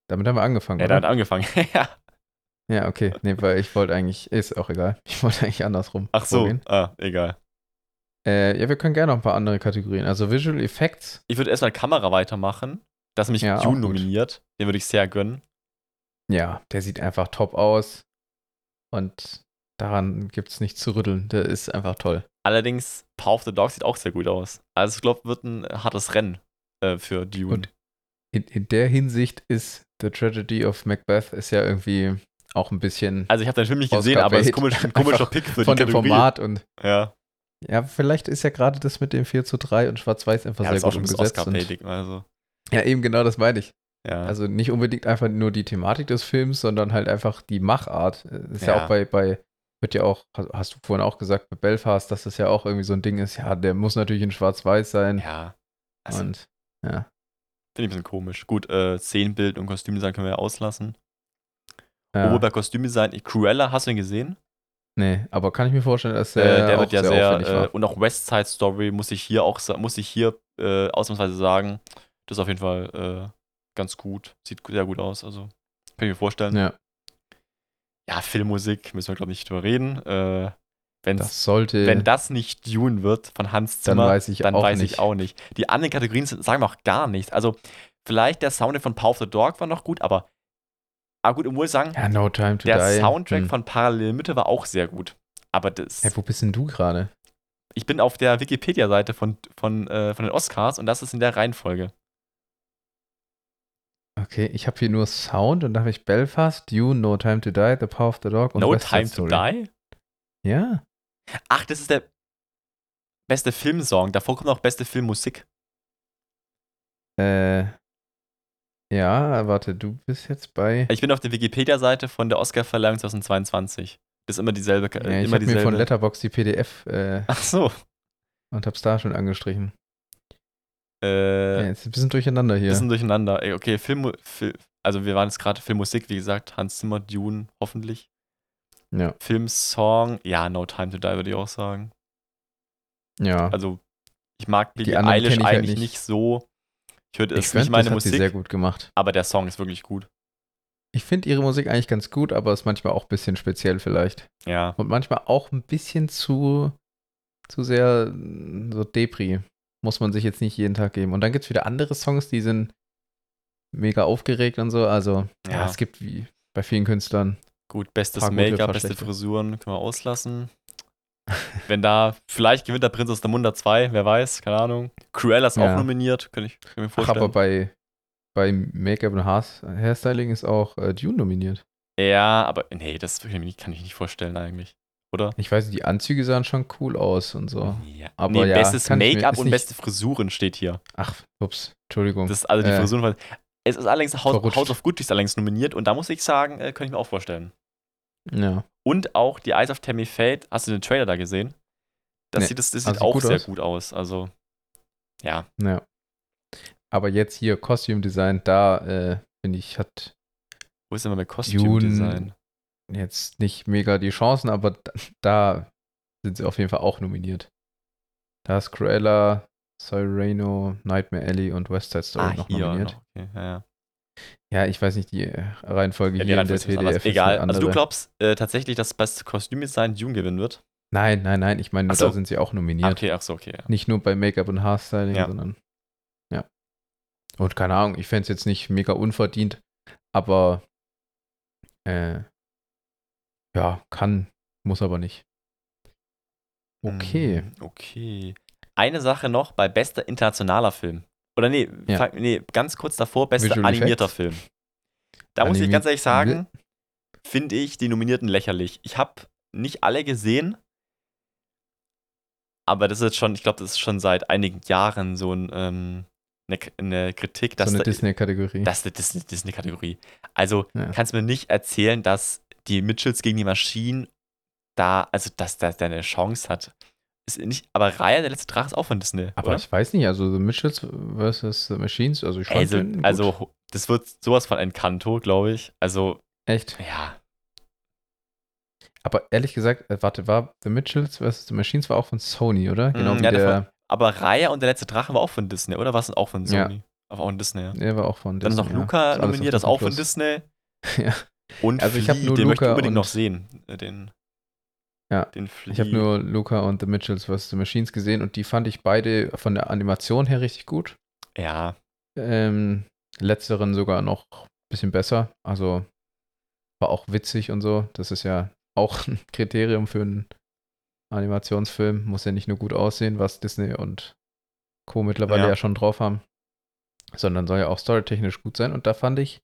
Damit haben wir angefangen, ja, da hat oder? angefangen. ja. Ja, okay. Nee, weil ich wollte eigentlich, ist auch egal. Ich wollte eigentlich andersrum. Ach so, vorgehen. ah, egal. Äh, ja, wir können gerne noch ein paar andere Kategorien. Also Visual Effects. Ich würde erstmal Kamera weitermachen. Das ist nämlich Ja, Dune nominiert. Den würde ich sehr gönnen. Ja, der sieht einfach top aus. Und daran gibt es nichts zu rütteln. Der ist einfach toll. Allerdings, Power of the Dog sieht auch sehr gut aus. Also, ich glaube, wird ein hartes Rennen äh, für Dune. Und in, in der Hinsicht ist The Tragedy of Macbeth ist ja irgendwie auch ein bisschen also, ich habe den Film nicht gesehen, aber es ist komisch, ein komischer Pick für von die dem Kategorie. Format und Ja, ja, vielleicht ist ja gerade das mit dem 4 zu 3 und Schwarz-Weiß einfach ja sehr gut umgesetzt. Und, also, ja, eben genau das meine ich. ja. Also nicht unbedingt einfach nur die Thematik des Films, sondern halt einfach die Machart. Äh, Ist ja, Ja. auch bei, bei, wird ja auch, hast- du vorhin auch gesagt, bei Belfast, dass das ja auch irgendwie so ein Ding ist, ja, der muss natürlich in Schwarz-Weiß sein. ja. Also, und ja. Finde ich ein bisschen komisch. Gut, äh, Szenenbild und Kostümdesign können wir ja auslassen. ja. Obwohl bei Kostümdesign, Cruella, hast du den gesehen? Nee, aber kann ich mir vorstellen, dass Äh, der, wird ja sehr, sehr, äh, und auch West Side Story muss ich hier auch, muss ich hier äh, ausnahmsweise sagen, das ist auf jeden Fall äh, ganz gut. Sieht sehr gut aus, also kann ich mir vorstellen. Ja, Ja, Filmmusik, müssen wir glaube ich nicht drüber reden. Äh, wenn's, das sollte. wenn das nicht Dune wird von Hans Dann Zimmer, weiß ich dann auch weiß nicht. ich auch nicht. Die anderen Kategorien sind, sagen wir auch gar nichts. Also vielleicht der Soundtrack von Power of the Dog war noch gut, aber, aber gut, ich muss sagen, ja, No Time to der Die. Soundtrack Hm. von Parallel Mitte war auch sehr gut. Aber das, Hä, wo bist denn du gerade? ich bin auf der Wikipedia-Seite von, von, äh, von den Oscars und das ist in der Reihenfolge. Okay, ich habe hier nur Sound und da habe ich Belfast, Dune, No Time to Die, The Power of the Dog und No West Time to Story. Die? Ja. Ach, das ist der beste Filmsong. Davor kommt auch beste Filmmusik. Äh, ja, warte, du bist jetzt bei. Ich bin auf der Wikipedia-Seite von der Oscarverleihung 2022. Das ist immer dieselbe. Ja, äh, ich immer habe mir von. Letterbox die PDF äh, Ach so. und hab's da schon angestrichen. Äh, Ja, jetzt ist ein bisschen durcheinander hier. Bisschen durcheinander. Ey, Okay, Film, Film, also wir waren jetzt gerade Filmmusik, wie gesagt, Hans Zimmer, Dune, hoffentlich. Ja, Filmsong, ja, No Time to Die würde ich auch sagen. ja. Also, ich mag Die Billie Eilish ich halt eigentlich nicht. nicht so. Ich ich es nicht meine das hat sie sehr Musik, gut gemacht. aber der Song ist wirklich gut. Ich finde ihre Musik eigentlich ganz gut, aber ist manchmal auch ein bisschen speziell vielleicht. Ja. Und manchmal auch ein bisschen zu, zu sehr mm, so Depri. Muss man sich jetzt nicht jeden Tag geben. Und dann gibt es wieder andere Songs, die sind mega aufgeregt und so. Also, ja, Ja. es gibt wie bei vielen Künstlern. Gut, bestes Make-up, beste. Frisuren können wir auslassen. Wenn da, vielleicht gewinnt der Prinz aus der Munde 2, wer weiß, keine Ahnung. Cruella ist Ja. auch nominiert, kann ich, kann ich mir Ach, vorstellen. aber bei, bei Make-up und Hairstyling ist auch äh, Dune nominiert. ja, aber nee, das kann ich mir nicht- kann ich nicht vorstellen eigentlich, oder? Ich weiß nicht, die Anzüge sahen schon cool aus und so. Ja. Aber nee, ja, bestes kann Make-up und nicht- beste Frisuren steht hier. Ach, ups, Entschuldigung. Das ist also die Äh, Frisuren. Es ist allerdings House. House of Gucci ist allerdings nominiert und da muss ich sagen, äh, könnte ich mir auch vorstellen. Ja. Und auch die Eyes of Tammy Fate, hast du den Trailer da gesehen? Das Nee. sieht, das, das Also sieht sieht auch gut sehr aus? gut aus. Also, ja. Ja. Aber jetzt hier Costume Design, da äh, finde ich, hat Wo ist denn mal mit Costume Design? jetzt nicht mega die Chancen, aber da, da sind sie auf jeden Fall auch nominiert. Da ist Cruella, Cyrano, Nightmare Alley und West Side Story Ah, noch hier. nominiert. Noch. Okay, ja, ja. Ja, ich weiß nicht, die äh, Reihenfolge Ja, die hier in der ist TDF anders. ist Egal. Also, du glaubst äh, tatsächlich, dass beste Kostümdesign Dune gewinnen wird? Nein, nein, nein, ich meine, so. da sind sie auch nominiert. okay, ach so, okay. Ja. Nicht nur bei Make-up und Haarstyling, Ja. sondern ja. Und keine Ahnung, ich fände es jetzt nicht mega unverdient, aber äh, ja, kann, muss aber nicht. Okay. Mm, Okay. Eine Sache noch bei bester internationaler Film. Oder nee, Ja. nee ganz kurz davor, bester Visual animierter Effects. Film. Da muss ich ganz ehrlich sagen, finde ich die Nominierten lächerlich. Ich habe nicht alle gesehen, aber das ist schon, ich glaube, das ist schon seit einigen Jahren so ein, ähm, eine, eine Kritik, dass so eine da, Disney-Kategorie. das ist eine Dis- Disney-Kategorie. Also Ja. kannst du mir nicht erzählen, dass die Mitchells gegen die Maschinen da, also dass der eine Chance hat. Ist nicht, aber Raya, der letzte Drache, ist auch von Disney. aber oder? ich weiß nicht, also The Mitchells vs. The Machines, also ich fand Also, den gut. also, das wird sowas von Encanto, glaube ich. Also, echt. ja. Aber ehrlich gesagt, äh, warte, war The Mitchells vs. The Machines war auch von Sony, oder? Genau Mm, ja, der der, Aber Raya und der letzte Drache war auch von Disney, oder? War es auch von Ja. Sony? Aber auch von Disney, ja. der war auch von Dann ist Disney. noch Luca ja. Nominiert, das ist auch von Disney Disney. Ja. Und Also ich hab Flea, nur den möchte ich Luca unbedingt noch sehen. äh, Den, Ja, den Flea. Ich habe nur Luca und The Mitchells vs. The Machines gesehen und die fand ich beide von der Animation her richtig gut. Ja, Ähm, letzteren sogar noch ein bisschen besser. Also war auch witzig und so. Das ist ja auch ein Kriterium für einen Animationsfilm. Muss ja nicht nur gut aussehen, was Disney und Co. mittlerweile Ja. ja, schon drauf haben, sondern soll ja auch storytechnisch gut sein. Und da fand ich,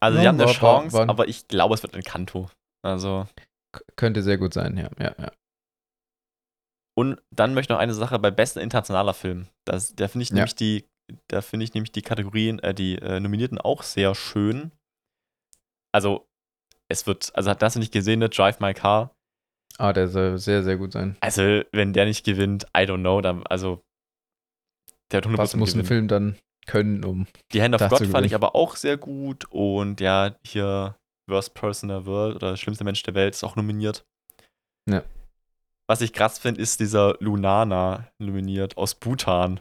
also sie haben eine Chance, aber ich glaube, es wird Encanto. Also, k- könnte sehr gut sein, ja. ja, ja. und dann möchte ich noch eine Sache bei bester internationaler Film. Das, da finde ich Ja. nämlich die, da finde ich nämlich die Kategorien, äh, die äh, Nominierten auch sehr schön. Also, es wird, also hast du nicht gesehen, ne? Drive My Car. Ah, der soll sehr, sehr gut sein. Also, wenn der nicht gewinnt, I don't know, dann, also, der wird 100% Was muss ein gewinnen. Film dann können, um. Die Hand of God fand ich aber auch sehr gut und ja, hier Worst Person in the World oder Schlimmster Mensch der Welt ist auch nominiert. Ja. Was ich krass finde, ist dieser Lunana nominiert aus Bhutan.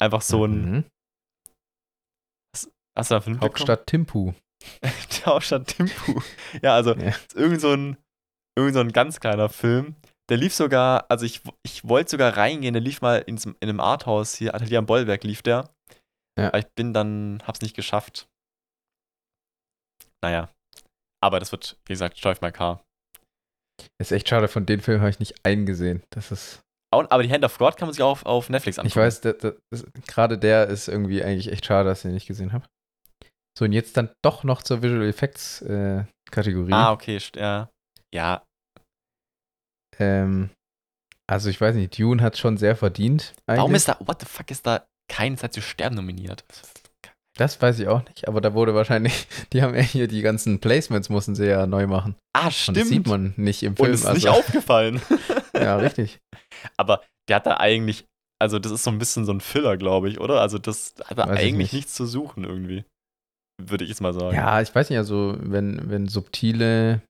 Einfach so ein, Mhm. hast du davon mitbekommen? Hauptstadt Timpu. Die Hauptstadt Thimphu. Ja, also Ja. irgend so ein, irgend so ein ganz kleiner Film. Der lief sogar, also ich, ich wollte sogar reingehen, der lief mal ins, in einem Arthouse hier, Atelier am Bollwerk lief der. Ja. Aber ich bin dann, hab's nicht geschafft. Naja. Aber das wird, wie gesagt, Drive My Car. Ist echt schade, von den Filmen habe ich nicht eingesehen. Das ist. Aber die Hand of God kann man sich auch auf, auf Netflix anschauen. Ich weiß, gerade der ist irgendwie eigentlich echt schade, dass ich ihn nicht gesehen habe. So, und jetzt dann doch noch zur Visual Effects äh, Kategorie. Ah, okay, ja. Ja, Ähm, also ich weiß nicht, Dune hat schon sehr verdient. warum eigentlich. ist da, what the fuck, ist da keine Zeit zu sterben nominiert? Das weiß ich auch nicht, aber da wurde wahrscheinlich, die haben ja hier die ganzen Placements, mussten sie ja neu machen. Ah, Und stimmt. das sieht man nicht im Und Film. es ist nicht also, aufgefallen. ja, richtig. Aber der hat da eigentlich, also das ist so ein bisschen so ein Filler, glaube ich, oder? Also das hat da Weiß ich eigentlich nicht. nichts zu suchen irgendwie. Würde ich jetzt mal sagen. Ja, ich weiß nicht, also wenn, wenn subtile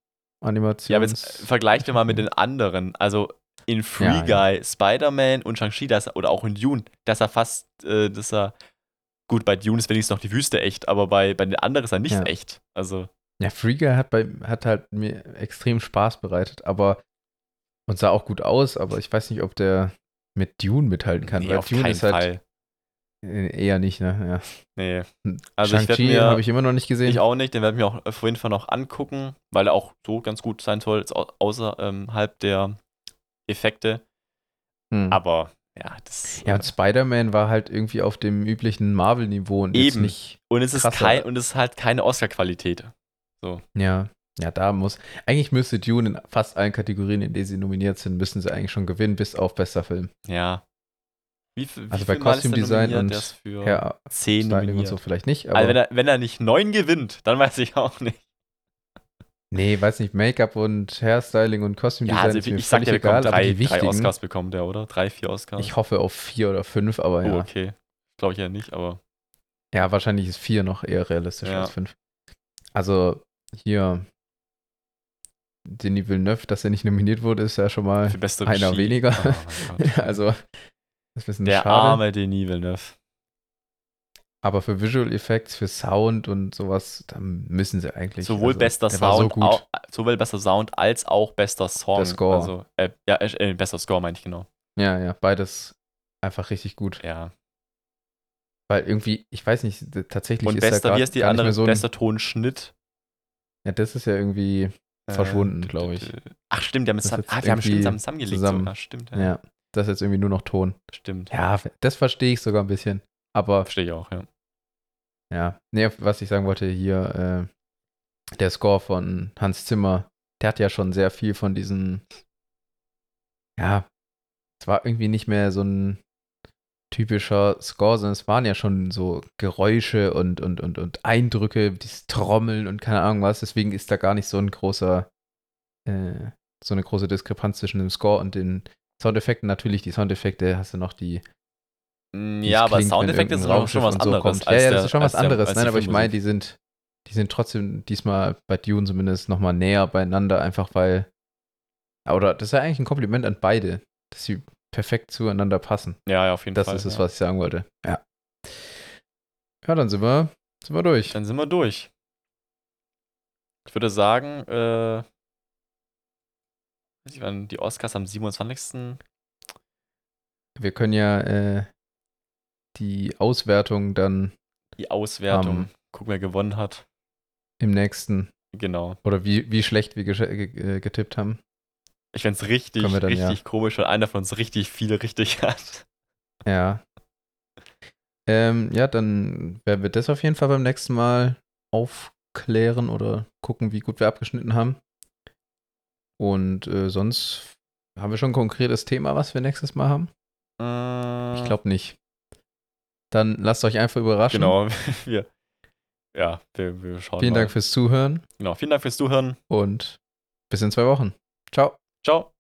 Animations... Ja, aber jetzt vergleicht wir mal mit den anderen. Also in Free Ja, ja. Guy, Spider-Man und Shang-Chi, das- oder auch in Dune, dass er fast, äh, dass er, gut, bei Dune ist wenigstens noch die Wüste echt, aber bei, bei den anderen ist er nicht Ja. echt. Also, Ja, Free Guy hat, bei, hat halt mir extrem Spaß bereitet, aber und sah auch gut aus, aber ich weiß nicht, ob der mit Dune mithalten kann, nee, weil auf Dune keinen ist halt Fall. äh, eher nicht, ne? Ja. Nee. Also ich werd Shang-Chi habe ich immer noch nicht gesehen. Ich auch nicht, den werde ich mir auch auf jeden Fall noch angucken, weil er auch so ganz gut sein soll, außerhalb der Effekte. Hm. Aber ja, das. ja, und Spider-Man war halt irgendwie auf dem üblichen Marvel-Niveau und Eben. nicht. und es ist kein, und es ist halt keine Oscar-Qualität. Ja, ja, da muss. Eigentlich müsste Dune in fast allen Kategorien, in denen sie nominiert sind, müssen sie eigentlich schon gewinnen, bis auf bester Film. Ja. Wie, wie Also bei Costume Design und ist für Ja, 10 Styling und nominiert. so vielleicht nicht, aber. also wenn er, wenn er nicht 9 gewinnt, dann weiß ich auch nicht. Nee, weiß nicht, Make-up und Hairstyling und Costume Ja, Design also ist ich, mir ich sag, der bekommt egal, aber drei, die drei wichtigen, Oscars bekommt der, oder? Drei, vier Oscars. ich hoffe auf vier oder fünf, aber oh, ja. okay. Glaube ich ja nicht, aber Ja, wahrscheinlich ist vier noch eher realistisch Ja. als fünf. Also hier Denis Villeneuve, dass er nicht nominiert wurde, ist ja schon mal einer Regie. weniger. Oh also das ist ein bisschen der schade. arme Denis Villeneuve. Aber für Visual Effects, für Sound und sowas, da müssen sie eigentlich. Sowohl also, bester so Sound, gut. au- sowohl bester Sound als auch bester Song. Der Score. Also, äh, ja, äh, bester Score meine ich genau. Ja, ja, beides einfach richtig gut. Ja. Weil irgendwie, ich weiß nicht, tatsächlich Und ist da bester, grad wie ist die andere? so ein, bester Tonschnitt. Ja, das ist ja irgendwie verschwunden, Äh, glaube ich. Ach, stimmt, die haben, es ah, die haben zusammen zusammengelegt. zusammen. Sogar. Stimmt, ja. Ja, das ist jetzt irgendwie nur noch Ton. Stimmt. Ja, das verstehe ich sogar ein bisschen. Aber Verstehe ich auch, ja. ja, nee, was ich sagen wollte hier, äh, der Score von Hans Zimmer, der hat ja schon sehr viel von diesen, ja, es war irgendwie nicht mehr so ein typischer Score, sondern es waren ja schon so Geräusche und, und, und, und Eindrücke, dieses Trommeln und keine Ahnung was. Deswegen ist da gar nicht so ein großer, äh, so eine große Diskrepanz zwischen dem Score und den Soundeffekten. Natürlich, die Soundeffekte hast du noch die Ja, aber klingt, Soundeffekte sind irgendein schon, was so anderes. kommt. ja, ja, der- das ist schon was der- anderes. als Nein, aber ich meine, die sind, die sind trotzdem diesmal bei Dune zumindest nochmal näher beieinander, einfach weil. Oder das ist ja eigentlich ein Kompliment an beide, dass sie perfekt zueinander passen. Ja, ja, auf jeden Das Fall. ist es, ja. was ich sagen wollte. Ja. Ja, dann sind wir, sind wir durch. Dann sind wir durch. Ich würde sagen, äh, die Oscars am 27. Wir können ja äh, die Auswertung dann Die Auswertung, Am- gucken, wer gewonnen hat. im nächsten, Genau. oder wie, wie schlecht wir äh, getippt haben. Ich fände es richtig, dann, richtig komisch, weil einer von uns richtig viele richtig hat. Ja. Ähm, ja, dann werden wir das auf jeden Fall beim nächsten Mal aufklären oder gucken, wie gut wir abgeschnitten haben. Und äh, sonst haben wir schon ein konkretes Thema, was wir nächstes Mal haben? Ich glaube nicht. Dann lasst euch einfach überraschen. Genau, wir. Ja, wir, wir schauen Vielen mal. Dank fürs Zuhören Genau, vielen Dank fürs Zuhören. und bis in zwei Wochen. Ciao. Ciao.